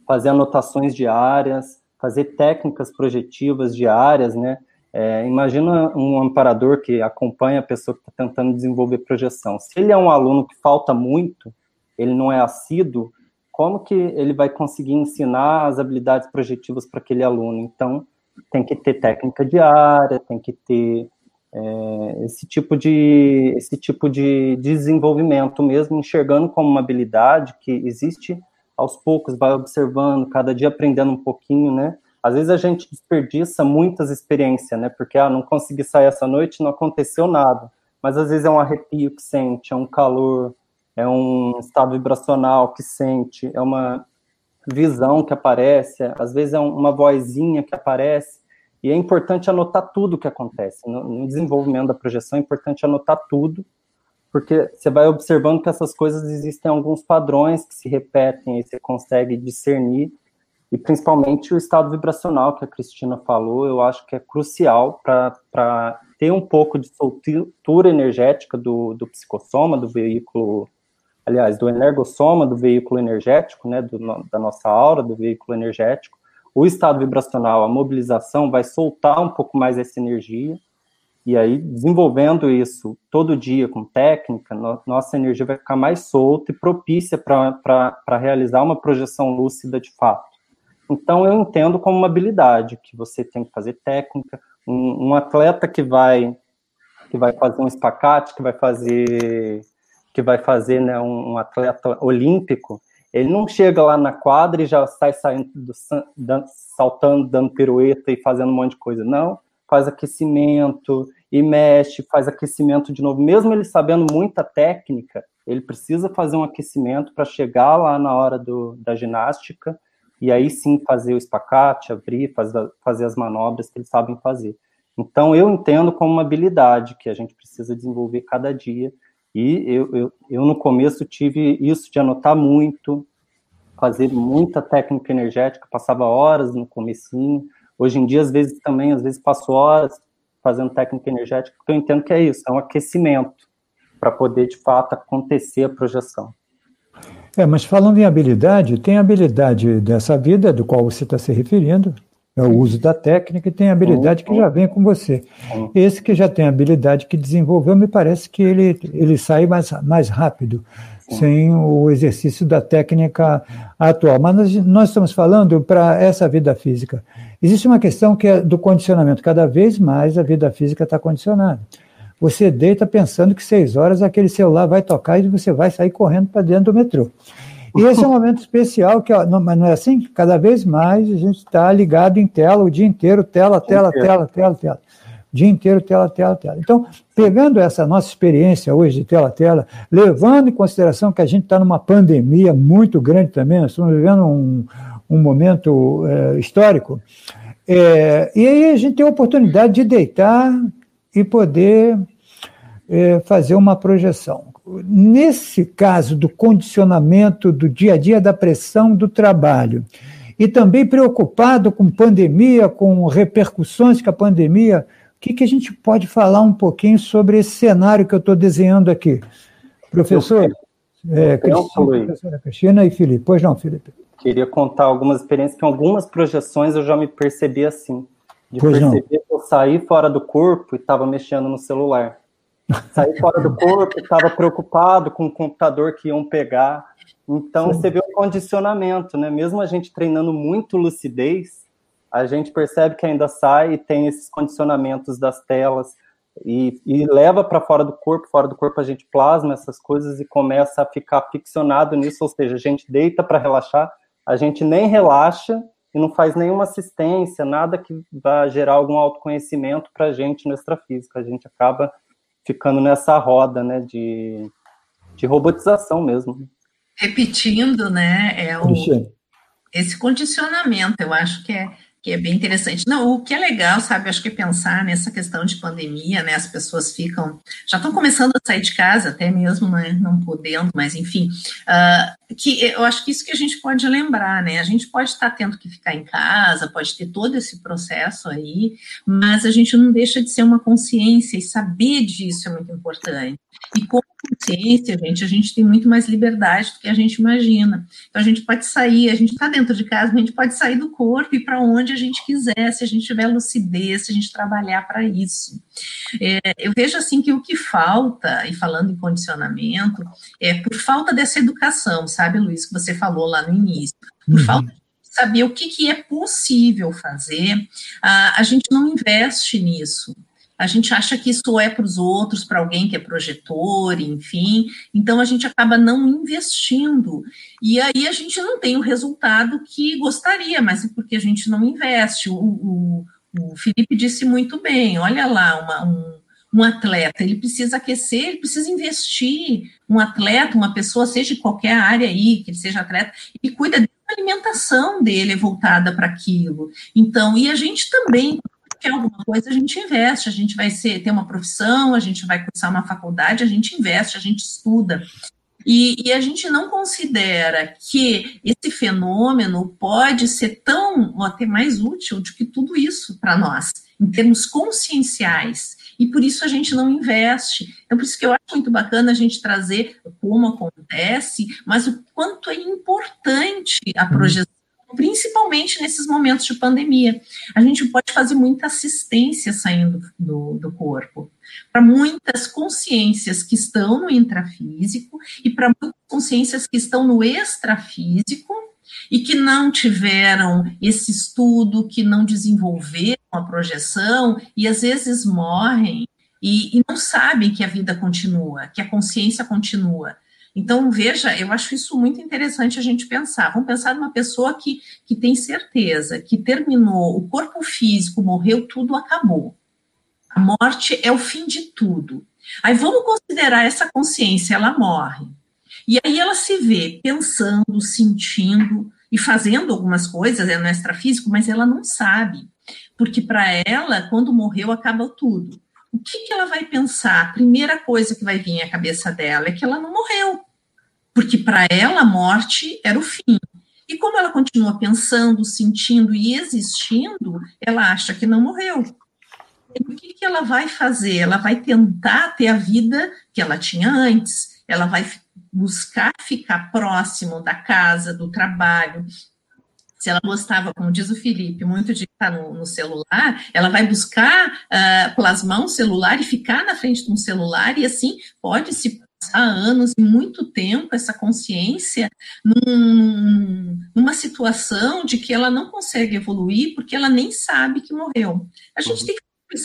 fazer anotações diárias, fazer técnicas projetivas diárias, né? É, imagina um amparador que acompanha a pessoa que está tentando desenvolver projeção. Se ele é um aluno que falta muito, ele não é assíduo, como que ele vai conseguir ensinar as habilidades projetivas para aquele aluno? Então, tem que ter técnica diária, tem que ter é, esse tipo de esse tipo de desenvolvimento mesmo, enxergando como uma habilidade que existe aos poucos, vai observando, cada dia aprendendo um pouquinho, né? Às vezes a gente desperdiça muitas experiências, né? Porque ah, não consegui sair essa noite, não aconteceu nada. Mas às vezes é um arrepio que sente, é um calor, é um estado vibracional que sente, é uma visão que aparece, às vezes é uma vozinha que aparece, e é importante anotar tudo o que acontece. No, desenvolvimento da projeção é importante anotar tudo, porque você vai observando que essas coisas existem alguns padrões que se repetem, e você consegue discernir, e principalmente o estado vibracional que a Cristina falou, eu acho que é crucial para ter um pouco de soltura energética do, do psicossoma, do veículo aliás, do energossoma do veículo energético, né, do, da nossa aura do veículo energético, o estado vibracional, a mobilização vai soltar um pouco mais essa energia, e aí, desenvolvendo isso todo dia com técnica, no, nossa energia vai ficar mais solta e propícia para realizar uma projeção lúcida de fato. Então, eu entendo como uma habilidade, que você tem que fazer técnica. Um, um atleta que vai, que vai fazer um espacate, que vai fazer que vai fazer né, um, um atleta olímpico, Ele não chega lá na quadra e já sai saindo, do, saltando, dando pirueta e fazendo um monte de coisa. Não, faz aquecimento e mexe, faz aquecimento de novo. Mesmo ele sabendo muita técnica, ele precisa fazer um aquecimento para chegar lá na hora do, da ginástica e aí sim fazer o espacate, abrir, fazer, fazer as manobras que eles sabem fazer. Então, eu entendo como uma habilidade que a gente precisa desenvolver cada dia. E eu, eu, eu no começo tive isso de anotar muito, fazer muita técnica energética, passava horas no comecinho. Hoje em dia, às vezes também, às vezes passo horas fazendo técnica energética, porque eu entendo que é isso, é um aquecimento para poder, de fato, acontecer a projeção. É, mas falando em habilidade, tem habilidade dessa vida, do qual você está se referindo, é o uso da técnica, e tem habilidade que já vem com você. Esse que já tem habilidade que desenvolveu, me parece que ele, ele sai mais, mais rápido, sem o exercício da técnica atual. Mas nós, nós estamos falando para essa vida física. Existe uma questão que é do condicionamento. Cada vez mais a vida física está condicionada. Você deita pensando que seis horas aquele celular vai tocar e você vai sair correndo para dentro do metrô. E esse é um momento especial, que não, mas não é assim? Cada vez mais a gente está ligado em tela o dia inteiro, tela, tela, tela, tela, tela. O dia inteiro, tela, tela, tela. Então, pegando essa nossa experiência hoje de tela, tela, levando em consideração que a gente está numa pandemia muito grande também, nós estamos vivendo um, um momento é, histórico, é, e aí a gente tem a oportunidade de deitar e poder é, fazer uma projeção. Nesse caso do condicionamento do dia a dia da pressão do trabalho, e também preocupado com pandemia, com repercussões que a pandemia, o que, que a gente pode falar um pouquinho sobre esse cenário que eu estou desenhando aqui? Professor, é, Cristina, professora Cristina e Felipe. Pois não, Felipe. Queria contar algumas experiências, que em algumas projeções eu já me percebi assim. De pois perceber não. que eu saí fora do corpo e estava mexendo no celular. Saí fora do corpo, estava preocupado com o computador que iam pegar. Então, Sim. você vê o condicionamento, né? Mesmo a gente treinando muito lucidez, a gente percebe que ainda sai e tem esses condicionamentos das telas e, e leva para fora do corpo. Fora do corpo, a gente plasma essas coisas e começa a ficar ficcionado nisso, ou seja, a gente deita para relaxar, a gente nem relaxa e não faz nenhuma assistência, nada que vá gerar algum autoconhecimento para a gente no extrafísico. A gente acaba ficando nessa roda, né, de, de robotização mesmo. Repetindo, né, é o, esse condicionamento, eu acho que é que é bem interessante. Não, o que é legal, sabe, acho que pensar nessa questão de pandemia, né, as pessoas ficam, já estão começando a sair de casa, até mesmo né, não podendo, mas enfim, uh, que eu acho que isso que a gente pode lembrar, né, a gente pode estar tendo que ficar em casa, pode ter todo esse processo aí, mas a gente não deixa de ser uma consciência e saber disso é muito importante. E com consciência, gente, a gente tem muito mais liberdade do que a gente imagina. Então a gente pode sair, a gente está dentro de casa, a gente pode sair do corpo e para onde a gente quiser, se a gente tiver lucidez, se a gente trabalhar para isso. É, eu vejo assim que o que falta, e falando em condicionamento, é por falta dessa educação, sabe, Luiz, que você falou lá no início, por uhum. falta de saber o que, que é possível fazer, a, a gente não investe nisso a gente acha que isso é para os outros, para alguém que é projetor, enfim, então a gente acaba não investindo. E aí a gente não tem o resultado que gostaria, mas é porque a gente não investe. O, o, o Felipe disse muito bem: olha lá, uma, um, um atleta, ele precisa aquecer, ele precisa investir. Um atleta, uma pessoa, seja de qualquer área aí, que ele seja atleta, e cuida da alimentação dele é voltada para aquilo. Então, e a gente também, quer alguma coisa, a gente investe, a gente vai ser, ter uma profissão, a gente vai cursar uma faculdade, a gente investe, a gente estuda. E, e, a gente não considera que esse fenômeno pode ser tão, ou até mais útil do que tudo isso para nós, em termos conscienciais. E por isso a gente não investe. Então, por isso que eu acho muito bacana a gente trazer como acontece, mas o quanto é importante a uhum. projeção principalmente nesses momentos de pandemia. A gente pode fazer muita assistência saindo do, do corpo, para muitas consciências que estão no intrafísico e para muitas consciências que estão no extrafísico e que não tiveram esse estudo, que não desenvolveram a projeção e às vezes morrem e, e não sabem que a vida continua, que a consciência continua. Então, veja, eu acho isso muito interessante a gente pensar. Vamos pensar numa pessoa que, que tem certeza que terminou, o corpo físico morreu, tudo acabou. A morte é o fim de tudo. Aí vamos considerar essa consciência, ela morre. E aí ela se vê pensando, sentindo e fazendo algumas coisas, é no extrafísico, mas ela não sabe. Porque para ela, quando morreu, acaba tudo o que, que ela vai pensar? A primeira coisa que vai vir à cabeça dela é que ela não morreu, porque para ela a morte era o fim. E como ela continua pensando, sentindo e existindo, ela acha que não morreu. E o que, que ela vai fazer? Ela vai tentar ter a vida que ela tinha antes, ela vai buscar ficar próximo da casa, do trabalho, se ela gostava, como diz o Felipe, muito de estar no, no celular, ela vai buscar uh, plasmar um celular e ficar na frente de um celular, e assim pode se passar anos e muito tempo essa consciência num, numa situação de que ela não consegue evoluir porque ela nem sabe que morreu. A gente uhum. tem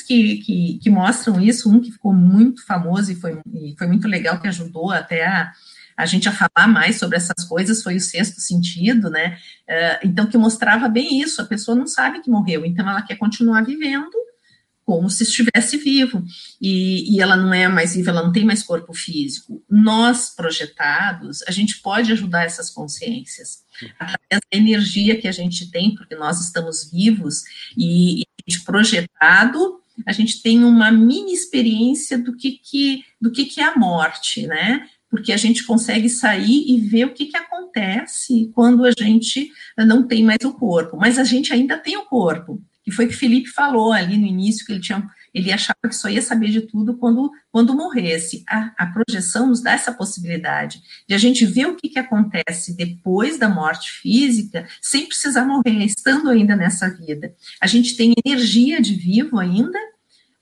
que, que, que, mostram isso, um que ficou muito famoso e foi, e foi muito legal, que ajudou até a, a gente a falar mais sobre essas coisas foi o sexto sentido, né? Uh, então, que mostrava bem isso, a pessoa não sabe que morreu, então ela quer continuar vivendo como se estivesse vivo, e, e ela não é mais viva, ela não tem mais corpo físico. Nós, projetados, a gente pode ajudar essas consciências, através da energia que a gente tem, porque nós estamos vivos, e, e projetado, a gente tem uma mini experiência do que, que, do que, que é a morte, né? Porque a gente consegue sair e ver o que, que acontece quando a gente não tem mais o corpo. Mas a gente ainda tem o corpo, que foi o que Felipe falou ali no início, que ele tinha ele achava que só ia saber de tudo quando, quando morresse. A, a projeção nos dá essa possibilidade de a gente ver o que, que acontece depois da morte física, sem precisar morrer, estando ainda nessa vida. A gente tem energia de vivo ainda,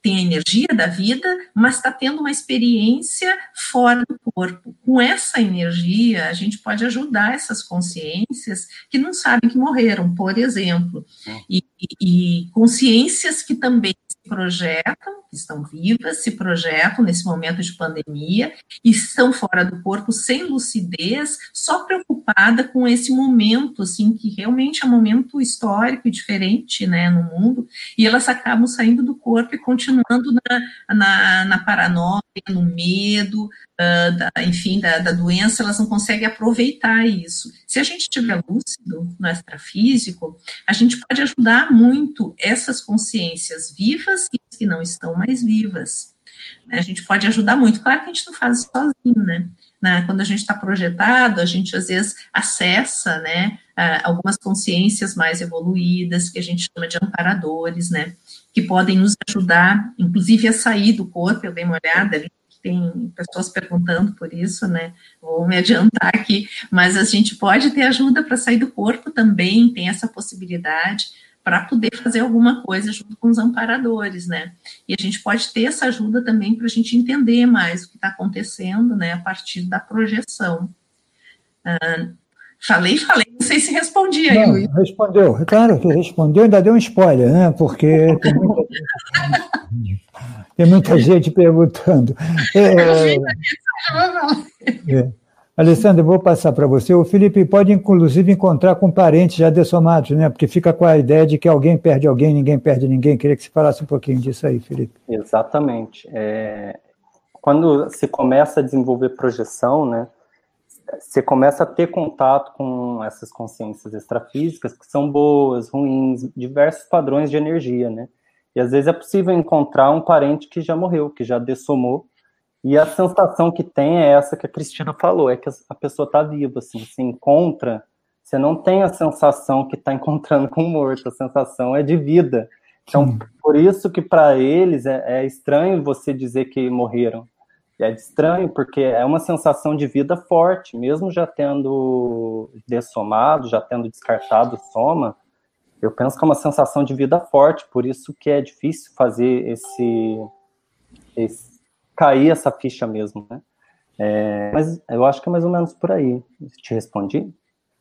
tem a energia da vida, mas está tendo uma experiência fora do corpo. Com essa energia, a gente pode ajudar essas consciências que não sabem que morreram, por exemplo, é. e, e consciências que também projetam, que estão vivas, se projetam nesse momento de pandemia e estão fora do corpo sem lucidez, só preocupada com esse momento, assim, que realmente é um momento histórico e diferente, né, no mundo, e elas acabam saindo do corpo e continuando na, na, na paranoia, no medo, uh, da, enfim, da, da, doença, elas não conseguem aproveitar isso. Se a gente estiver lúcido no extrafísico, a gente pode ajudar muito essas consciências vivas e que não estão mais vivas. A gente pode ajudar muito. Claro que a gente não faz sozinho, né? Quando a gente está projetado, a gente às vezes acessa, né, algumas consciências mais evoluídas, que a gente chama de amparadores, né, que podem nos ajudar, inclusive a sair do corpo. Eu dei uma olhada ali, tem pessoas perguntando por isso, né? Vou me adiantar aqui, mas a gente pode ter ajuda para sair do corpo também, tem essa possibilidade para poder fazer alguma coisa junto com os amparadores, né? E a gente pode ter essa ajuda também para a gente entender mais o que está acontecendo, né, a partir da projeção. Ah, falei, falei, não sei se respondi aí. Não, respondeu, claro que respondeu, ainda deu um spoiler, né? Porque tem muita, <laughs> tem muita gente perguntando. É, é. Alessandra, eu vou passar para você. O Felipe pode, inclusive, encontrar com parentes já dessomados, né? Porque fica com a ideia de que alguém perde alguém, ninguém perde ninguém. Queria que você falasse um pouquinho disso aí, Felipe. Exatamente. É... Quando se começa a desenvolver projeção, né? Você começa a ter contato com essas consciências extrafísicas que são boas, ruins, diversos padrões de energia, né? E às vezes é possível encontrar um parente que já morreu, que já dessomou, e a sensação que tem é essa que a Cristina falou, é que a pessoa está viva, assim, se encontra, você não tem a sensação que está encontrando com o morto, a sensação é de vida. Então, Sim. por isso que para eles é, é, estranho você dizer que morreram. É estranho porque é uma sensação de vida forte, mesmo já tendo dessomado, já tendo descartado soma, eu penso que é uma sensação de vida forte, por isso que é difícil fazer esse, esse cair essa ficha mesmo, né? É, mas eu acho que é mais ou menos por aí. Te respondi?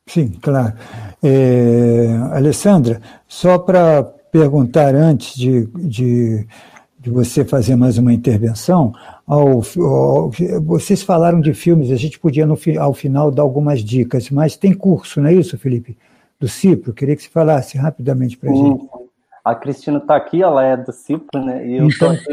Sim, claro. É, Alessandra, só para perguntar antes de, de, de você fazer mais uma intervenção. Ao, ao, vocês falaram de filmes, a gente podia no, ao final dar algumas dicas, mas tem curso, não é isso, Felipe? Do Cipro, queria que você falasse rapidamente para a gente. A Cristina está aqui, ela é do Cipro, né? E eu, então... <laughs>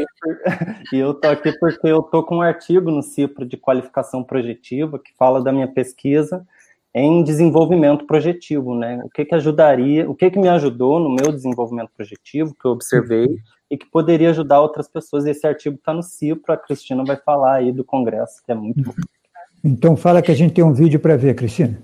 tô por... aqui porque eu tô com um artigo no Cipro de qualificação projetiva que fala da minha pesquisa em desenvolvimento projetivo, né? O que que ajudaria, o que que me ajudou no meu desenvolvimento projetivo que eu observei e que poderia ajudar outras pessoas. Esse artigo está no Cipro, a Cristina vai falar aí do congresso, que é muito bom. Então fala que a gente tem um vídeo para ver, Cristina.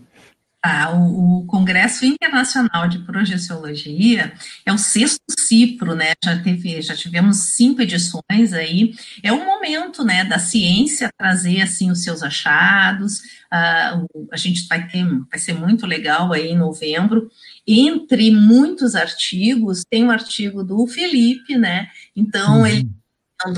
Ah, o, o, Congresso Internacional de Projeciologia é o sexto CIPRO, né? Já, teve, já tivemos cinco edições aí. É o momento, né, da ciência trazer assim os seus achados. Ah, o, a gente vai ter, vai ser muito legal aí em novembro. Entre muitos artigos, tem um artigo do Felipe, né? Então uhum. ele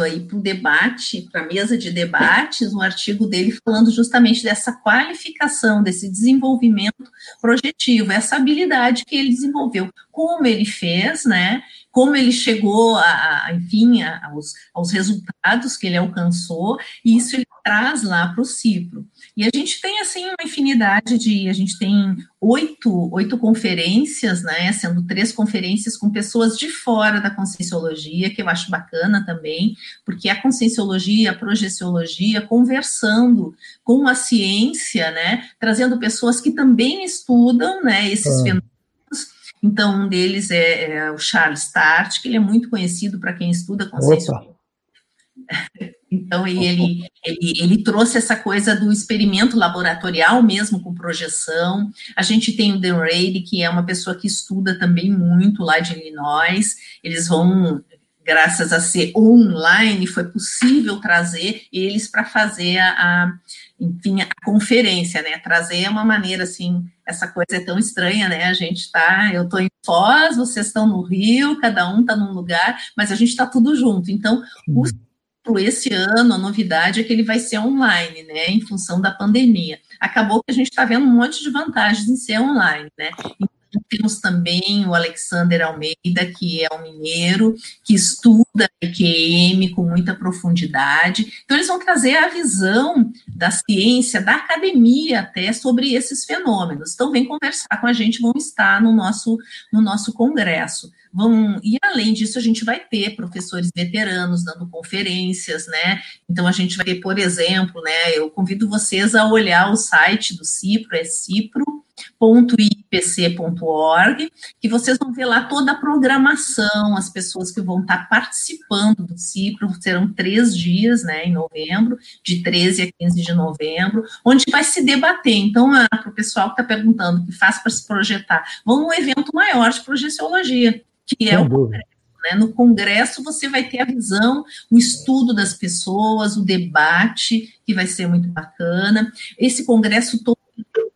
aí para o debate, para a mesa de debates, um artigo dele falando justamente dessa qualificação, desse desenvolvimento projetivo, essa habilidade que ele desenvolveu, como ele fez, né? Como ele chegou, a, a enfim, a, aos, aos resultados que ele alcançou, e isso ele traz lá para o Cipro. E a gente tem, assim, uma infinidade de, a gente tem oito, oito conferências, né, sendo três conferências com pessoas de fora da Conscienciologia, que eu acho bacana também, porque a Conscienciologia, a Projeciologia, conversando com a ciência, né, trazendo pessoas que também estudam, né, esses ah. fenômenos, então, um deles é, é, o Charles Tart, que ele é muito conhecido para quem estuda Conscienciologia. <laughs> Então, ele, ele, ele trouxe essa coisa do experimento laboratorial mesmo com projeção. A gente tem o Dan Rady, que é uma pessoa que estuda também muito lá de Illinois. Eles vão, graças a ser online, foi possível trazer eles para fazer a, a, enfim, a conferência, né? Trazer uma maneira assim, essa coisa é tão estranha, né? A gente tá, eu estou em Foz, vocês estão no Rio, cada um está num lugar, mas a gente está tudo junto. Então, os esse ano, a novidade é que ele vai ser online, né, em função da pandemia. Acabou que a gente está vendo um monte de vantagens em ser online, né. Então, temos também o Alexander Almeida, que é um mineiro, que estuda EQM com muita profundidade. Então, eles vão trazer a visão da ciência, da academia até sobre esses fenômenos. Então, vem conversar com a gente, vão estar no nosso, no nosso congresso. Vão, e além disso, a gente vai ter professores veteranos dando conferências, né? Então a gente vai ter, por exemplo, né? Eu convido vocês a olhar o site do Cipro, é cipro.ipc.org, que vocês vão ver lá toda a programação, as pessoas que vão estar participando do Cipro, serão três dias, né, em novembro, de 13 a 15 de novembro, onde vai se debater. Então, para o pessoal que está perguntando, que faz para se projetar, vão num evento maior de projeciologia que é o Congresso. Né? No Congresso você vai ter a visão, o estudo das pessoas, o debate, que vai ser muito bacana. Esse Congresso todo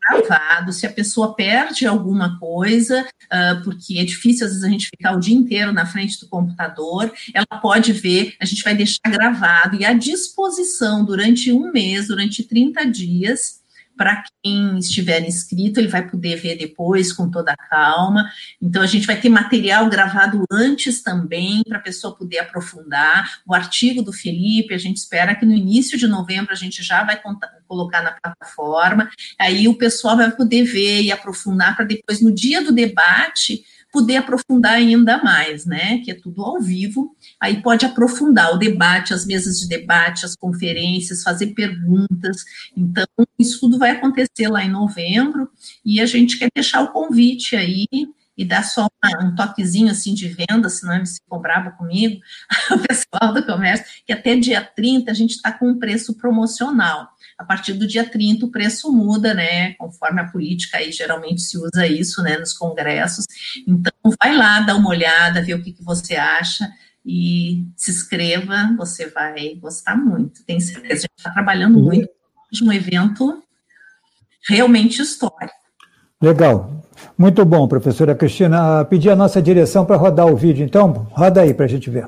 gravado, se a pessoa perde alguma coisa, uh, porque é difícil às vezes a gente ficar o dia inteiro na frente do computador, ela pode ver, a gente vai deixar gravado e à disposição durante um mês, durante 30 dias, para quem estiver inscrito, ele vai poder ver depois com toda a calma. Então, a gente vai ter material gravado antes também, para a pessoa poder aprofundar. O artigo do Felipe, a gente espera que no início de novembro a gente já vai colocar na plataforma. Aí o pessoal vai poder ver e aprofundar, para depois, no dia do debate, poder aprofundar ainda mais, né? Que é tudo ao vivo. Aí pode aprofundar o debate, as mesas de debate, as conferências, fazer perguntas. Então, isso tudo vai acontecer lá em novembro e a gente quer deixar o convite aí e dar só uma, um toquezinho assim de venda, senão eles ficam bravos comigo, <laughs> o pessoal do comércio, que até dia 30 a gente está com um preço promocional a partir do dia 30 o preço muda, né, conforme a política aí geralmente se usa isso, né, nos congressos. Então, vai lá, dá uma olhada, vê o que, que você acha e se inscreva, você vai gostar muito, tenho certeza. A gente está trabalhando uhum. muito de um evento realmente histórico. Legal. Muito bom, professora Cristina. Pedir a nossa direção para rodar o vídeo, então, roda aí para a gente ver.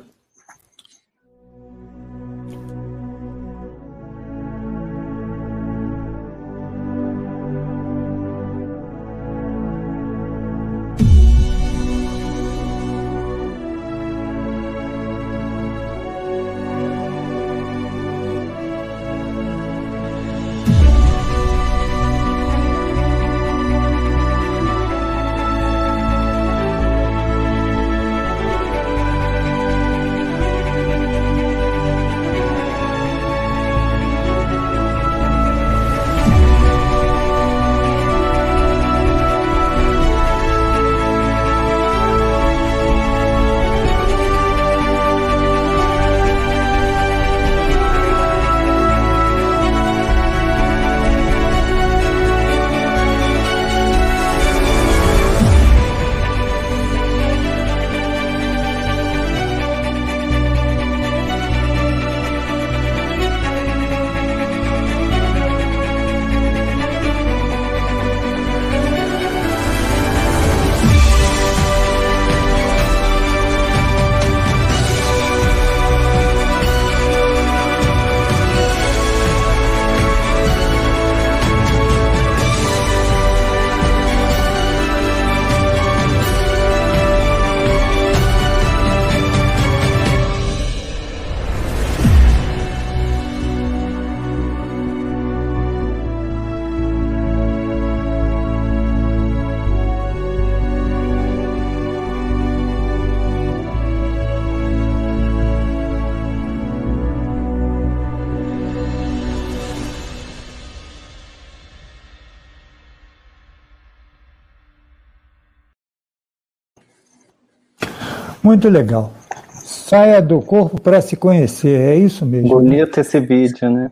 Muito legal. Saia do corpo para se conhecer, é isso mesmo. Bonito esse vídeo, né?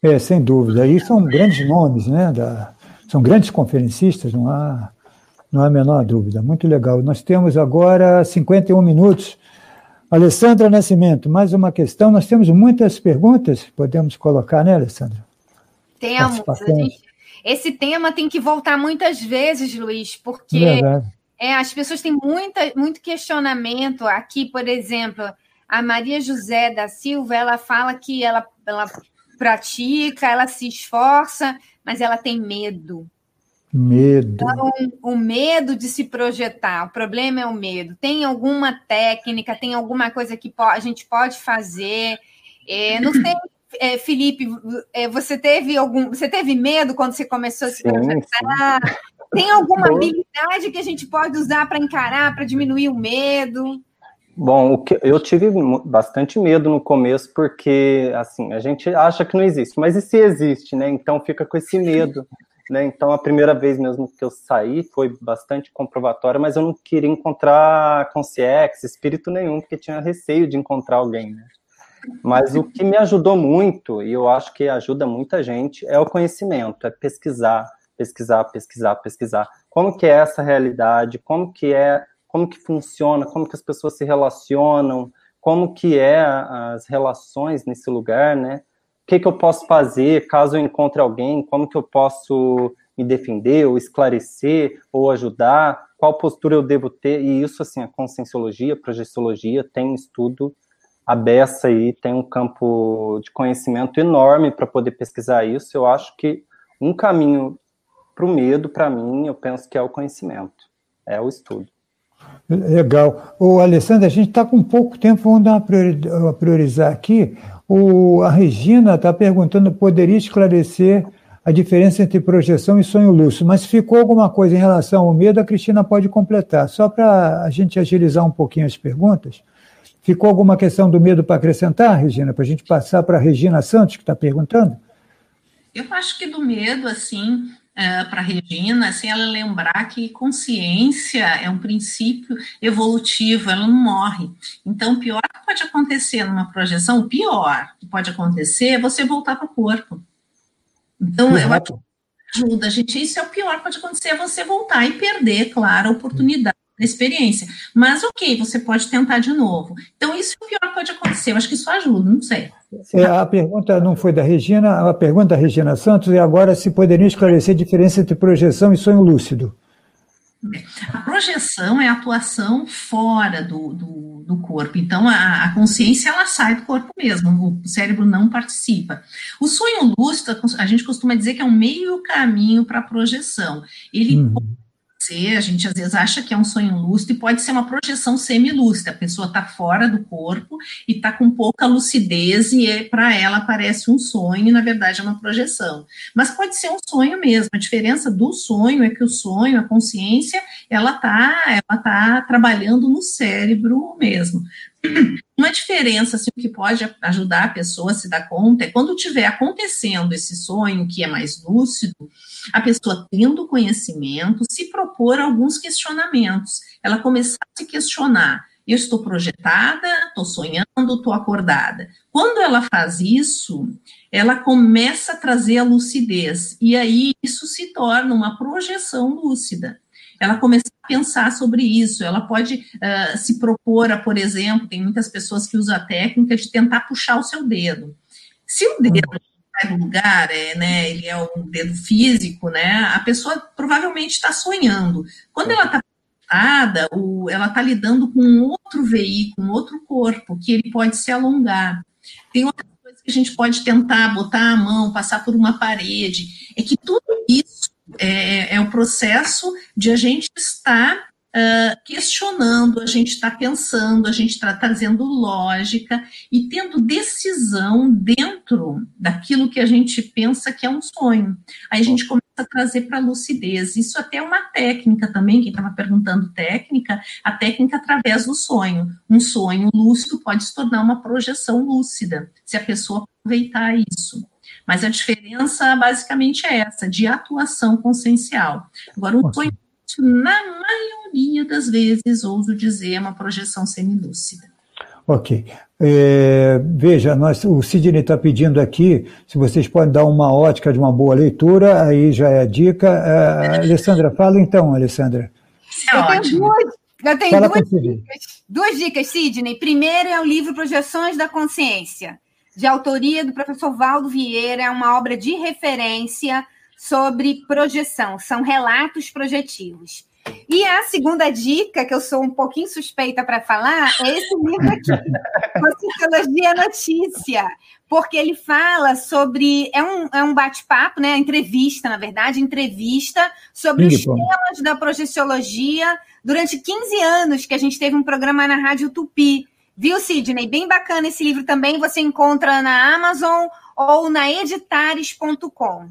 É, sem dúvida. Aí são grandes nomes, né? Da, são grandes conferencistas, não há, não há a menor dúvida. Muito legal. Nós temos agora 51 minutos. Alessandra Nascimento, mais uma questão. Nós temos muitas perguntas, podemos colocar, né, Alessandra? Temos. Gente, esse tema tem que voltar muitas vezes, Luiz, porque Verdade. É, as pessoas têm muita, muito questionamento. Aqui, por exemplo, a Maria José da Silva, ela fala que ela, ela pratica, ela se esforça, mas ela tem medo. Medo. Então, o medo de se projetar, o problema é o medo. Tem alguma técnica, tem alguma coisa que a gente pode fazer? É, não sei, é, Felipe, é, você teve algum. Você teve medo quando você começou a se projetar? Sim. Tem alguma Bom, habilidade que a gente pode usar para encarar, para diminuir o medo? Bom, eu tive bastante medo no começo, porque assim, a gente acha que não existe, mas e se existe, né? Então fica com esse medo. Né? Então, a primeira vez mesmo que eu saí foi bastante comprovatória, mas eu não queria encontrar consciência, espírito nenhum, porque tinha receio de encontrar alguém. Né? Mas o que me ajudou muito, e eu acho que ajuda muita gente, é o conhecimento, é pesquisar, pesquisar, pesquisar, pesquisar. Como que é essa realidade? Como que é? Como que funciona? Como que as pessoas se relacionam? Como que é as relações nesse lugar, né? O que, que eu posso fazer caso eu encontre alguém? Como que eu posso me defender, ou esclarecer, ou ajudar? Qual postura eu devo ter? E isso, assim, a conscienciologia, a projeciologia tem um estudo aberto aí, tem um campo de conhecimento enorme para poder pesquisar isso. Eu acho que um caminho para o medo, para mim, eu penso que é o conhecimento, é o estudo. Legal. O Alessandro, a gente está com pouco tempo, vamos dar uma priorizar aqui. O, a Regina está perguntando, poderia esclarecer a diferença entre projeção e sonho lúcido, mas ficou alguma coisa em relação ao medo, a Cristina pode completar. Só para a gente agilizar um pouquinho as perguntas. Ficou alguma questão do medo para acrescentar, Regina, para a gente passar para a Regina Santos, que está perguntando? Eu acho que do medo, assim, uh, é, para Regina, assim, ela lembrar que consciência é um princípio evolutivo, ela não morre. Então, o pior que pode acontecer numa projeção, o pior que pode acontecer é você voltar para o corpo. Então, eu acho que ajuda, gente. Isso é o pior que pode acontecer, é você voltar e perder, claro, a oportunidade da experiência. Mas ok, você pode tentar de novo. Então, isso é o pior que pode acontecer. Eu acho que isso ajuda, não sei. É, a pergunta não foi da Regina, a pergunta da Regina Santos é agora se poderia esclarecer a diferença entre projeção e sonho lúcido. A projeção é a atuação fora do, do, do corpo, então a, a, consciência ela sai do corpo mesmo, o cérebro não participa. O sonho lúcido, a gente costuma dizer que é um meio caminho para a projeção. Ele uhum a gente às vezes acha que é um sonho lúcido e pode ser uma projeção semilúcida, a pessoa está fora do corpo e está com pouca lucidez e é, para ela parece um sonho e na verdade é uma projeção. Mas pode ser um sonho mesmo, a diferença do sonho é que o sonho, a consciência, ela está ela tá trabalhando no cérebro mesmo. Uma diferença assim, que pode ajudar a pessoa a se dar conta é quando estiver acontecendo esse sonho que é mais lúcido, a pessoa tendo conhecimento, se propor alguns questionamentos, ela começar a se questionar. Eu estou projetada, estou sonhando, estou acordada. Quando ela faz isso, ela começa a trazer a lucidez, e aí isso se torna uma projeção lúcida ela começa a pensar sobre isso, ela pode uh, se propor a, por exemplo, tem muitas pessoas que usam a técnica de tentar puxar o seu dedo. Se o dedo sai do lugar, é, né, ele é um dedo físico, né, a pessoa provavelmente está sonhando. Quando ela está projetada, ela está lidando com um outro veículo, um outro corpo, que ele pode se alongar. Tem outras coisas que a gente pode tentar botar a mão, passar por uma parede. É que tudo isso é, é o processo de a gente estar uh, questionando, a gente está pensando, a gente está trazendo lógica e tendo decisão dentro daquilo que a gente pensa que é um sonho. Aí a gente começa a trazer para a lucidez. Isso até é uma técnica também, quem estava perguntando técnica, a técnica através do sonho. Um sonho lúcido pode se tornar uma projeção lúcida, se a pessoa aproveitar isso. Mas a diferença basicamente é essa, de atuação consciencial. Agora, um sonho, na maioria das vezes, ouso dizer, é uma projeção semilúcida. Ok. É, veja, nós, o Sidney está pedindo aqui se vocês podem dar uma ótica de uma boa leitura, aí já é a dica. É, Alessandra, fala então, Alessandra. É eu tenho duas, eu tenho duas dicas, duas dicas, Sidney. Primeiro é o livro Projeções da Consciência, de autoria do professor Valdo Vieira, é uma obra de referência sobre projeção, são relatos projetivos. E a segunda dica, que eu sou um pouquinho suspeita para falar, é esse livro aqui, <laughs> Sociologia Notícia, porque ele fala sobre. É um, é um bate-papo, né? Entrevista, na verdade, entrevista sobre os temas da projeciologia durante 15 anos que a gente teve um programa na Rádio Tupi. Viu, Sidney? Bem bacana esse livro também. Você encontra na Amazon ou na editares.com.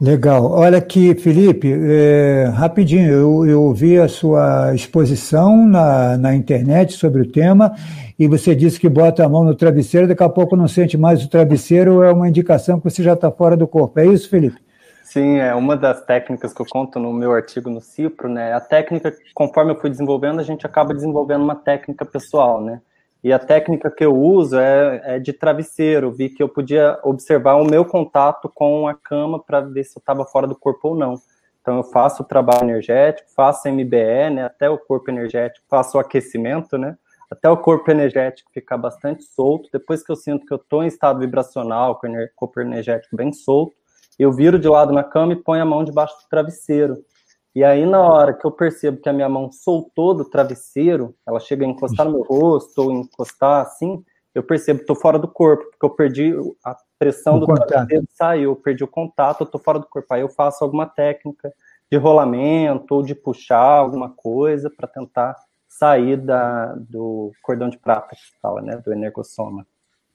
Legal. Olha aqui, Felipe, é, rapidinho, eu, eu ouvi a sua exposição na, na internet sobre o tema e você disse que bota a mão no travesseiro, daqui a pouco não sente mais o travesseiro, é uma indicação que você já está fora do corpo. É isso, Felipe? Sim, é uma das técnicas que eu conto no meu artigo no Cipro, né? A técnica, conforme eu fui desenvolvendo, a gente acaba desenvolvendo uma técnica pessoal, né? E a técnica que eu uso é, é de travesseiro. Vi que eu podia observar o meu contato com a cama para ver se eu estava fora do corpo ou não. Então eu faço o trabalho energético, faço MBE, né, até o corpo energético, faço o aquecimento, né, até o corpo energético ficar bastante solto. Depois que eu sinto que eu estou em estado vibracional, com o corpo energético bem solto, eu viro de lado na cama e ponho a mão debaixo do travesseiro. E aí, na hora que eu percebo que a minha mão soltou do travesseiro, ela chega a encostar no meu rosto ou encostar assim, eu percebo que estou fora do corpo, porque eu perdi a pressão o do contato. travesseiro, saiu, perdi o contato, eu estou fora do corpo. Aí eu faço alguma técnica de rolamento ou de puxar alguma coisa para tentar sair da, do cordão de prata que fala, né, do energossoma.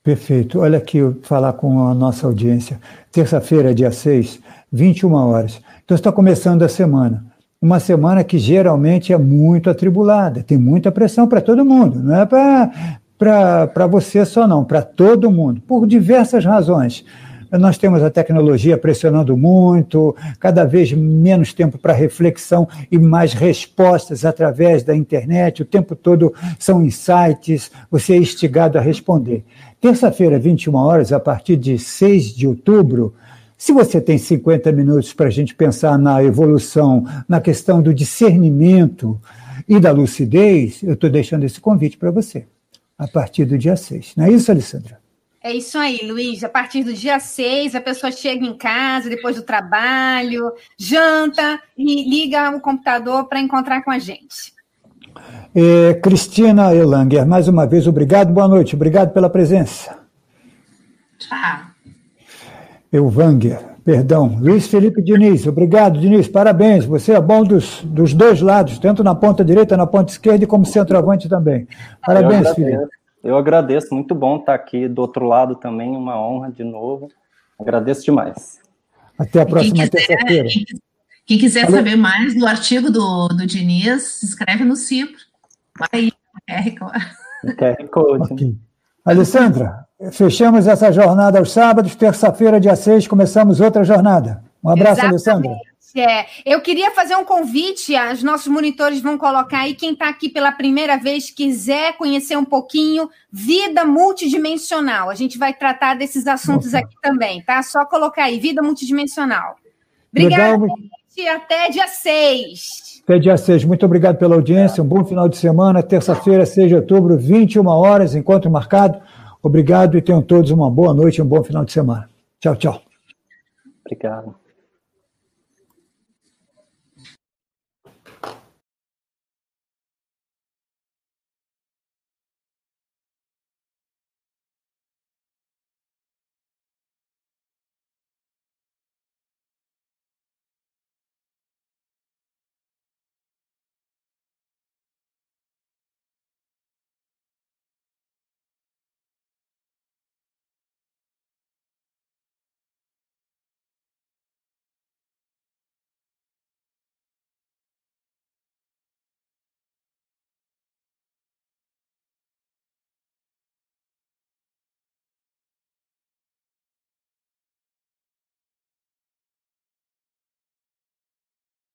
Perfeito. Olha aqui, falar com a nossa audiência. Terça-feira, dia 6, 21 horas. Então está começando a semana. Uma semana que geralmente é muito atribulada, tem muita pressão para todo mundo, não é para você só não, para todo mundo, por diversas razões. Nós temos a tecnologia pressionando muito, cada vez menos tempo para reflexão e mais respostas através da internet. O tempo todo são insights, você é instigado a responder. Terça-feira, 21 horas, a partir de 6 de outubro, se você tem 50 minutos para a gente pensar na evolução, na questão do discernimento e da lucidez, eu estou deixando esse convite para você, a partir do dia 6. Não é isso, Alessandra? É isso aí, Luiz. A partir do dia 6, a pessoa chega em casa, depois do trabalho, janta e liga o computador para encontrar com a gente. É, Cristina Elanger, mais uma vez, obrigado, boa noite, obrigado pela presença. Tchau. Euvanger, perdão. Luiz Felipe Diniz, obrigado, Diniz, parabéns. Você é bom dos, dos dois lados, tanto na ponta direita, na ponta esquerda e como centroavante também. Parabéns, eu Felipe. Eu agradeço, muito bom estar aqui do outro lado também, uma honra de novo. Agradeço demais. Até a próxima terça-feira. Quem quiser Alô? saber mais do artigo do, do Diniz, escreve no Cipro. Vai aí, QR Code. QR Code. Okay. Alessandra, fechamos essa jornada aos sábados, terça-feira, dia 6, começamos outra jornada. Um abraço, Exatamente. Alessandra. É, eu queria fazer um convite, os nossos monitores vão colocar aí, quem está aqui pela primeira vez, quiser conhecer um pouquinho, vida multidimensional. A gente vai tratar desses assuntos Nossa. aqui também, tá? Só colocar aí, vida multidimensional. Obrigada, gente. Até dia 6. Até dia 6. Muito obrigado pela audiência. Um bom final de semana. Terça-feira, 6 de outubro, 21 horas, encontro marcado. Obrigado e tenham todos uma boa noite e um bom final de semana. Tchau, tchau. Obrigado.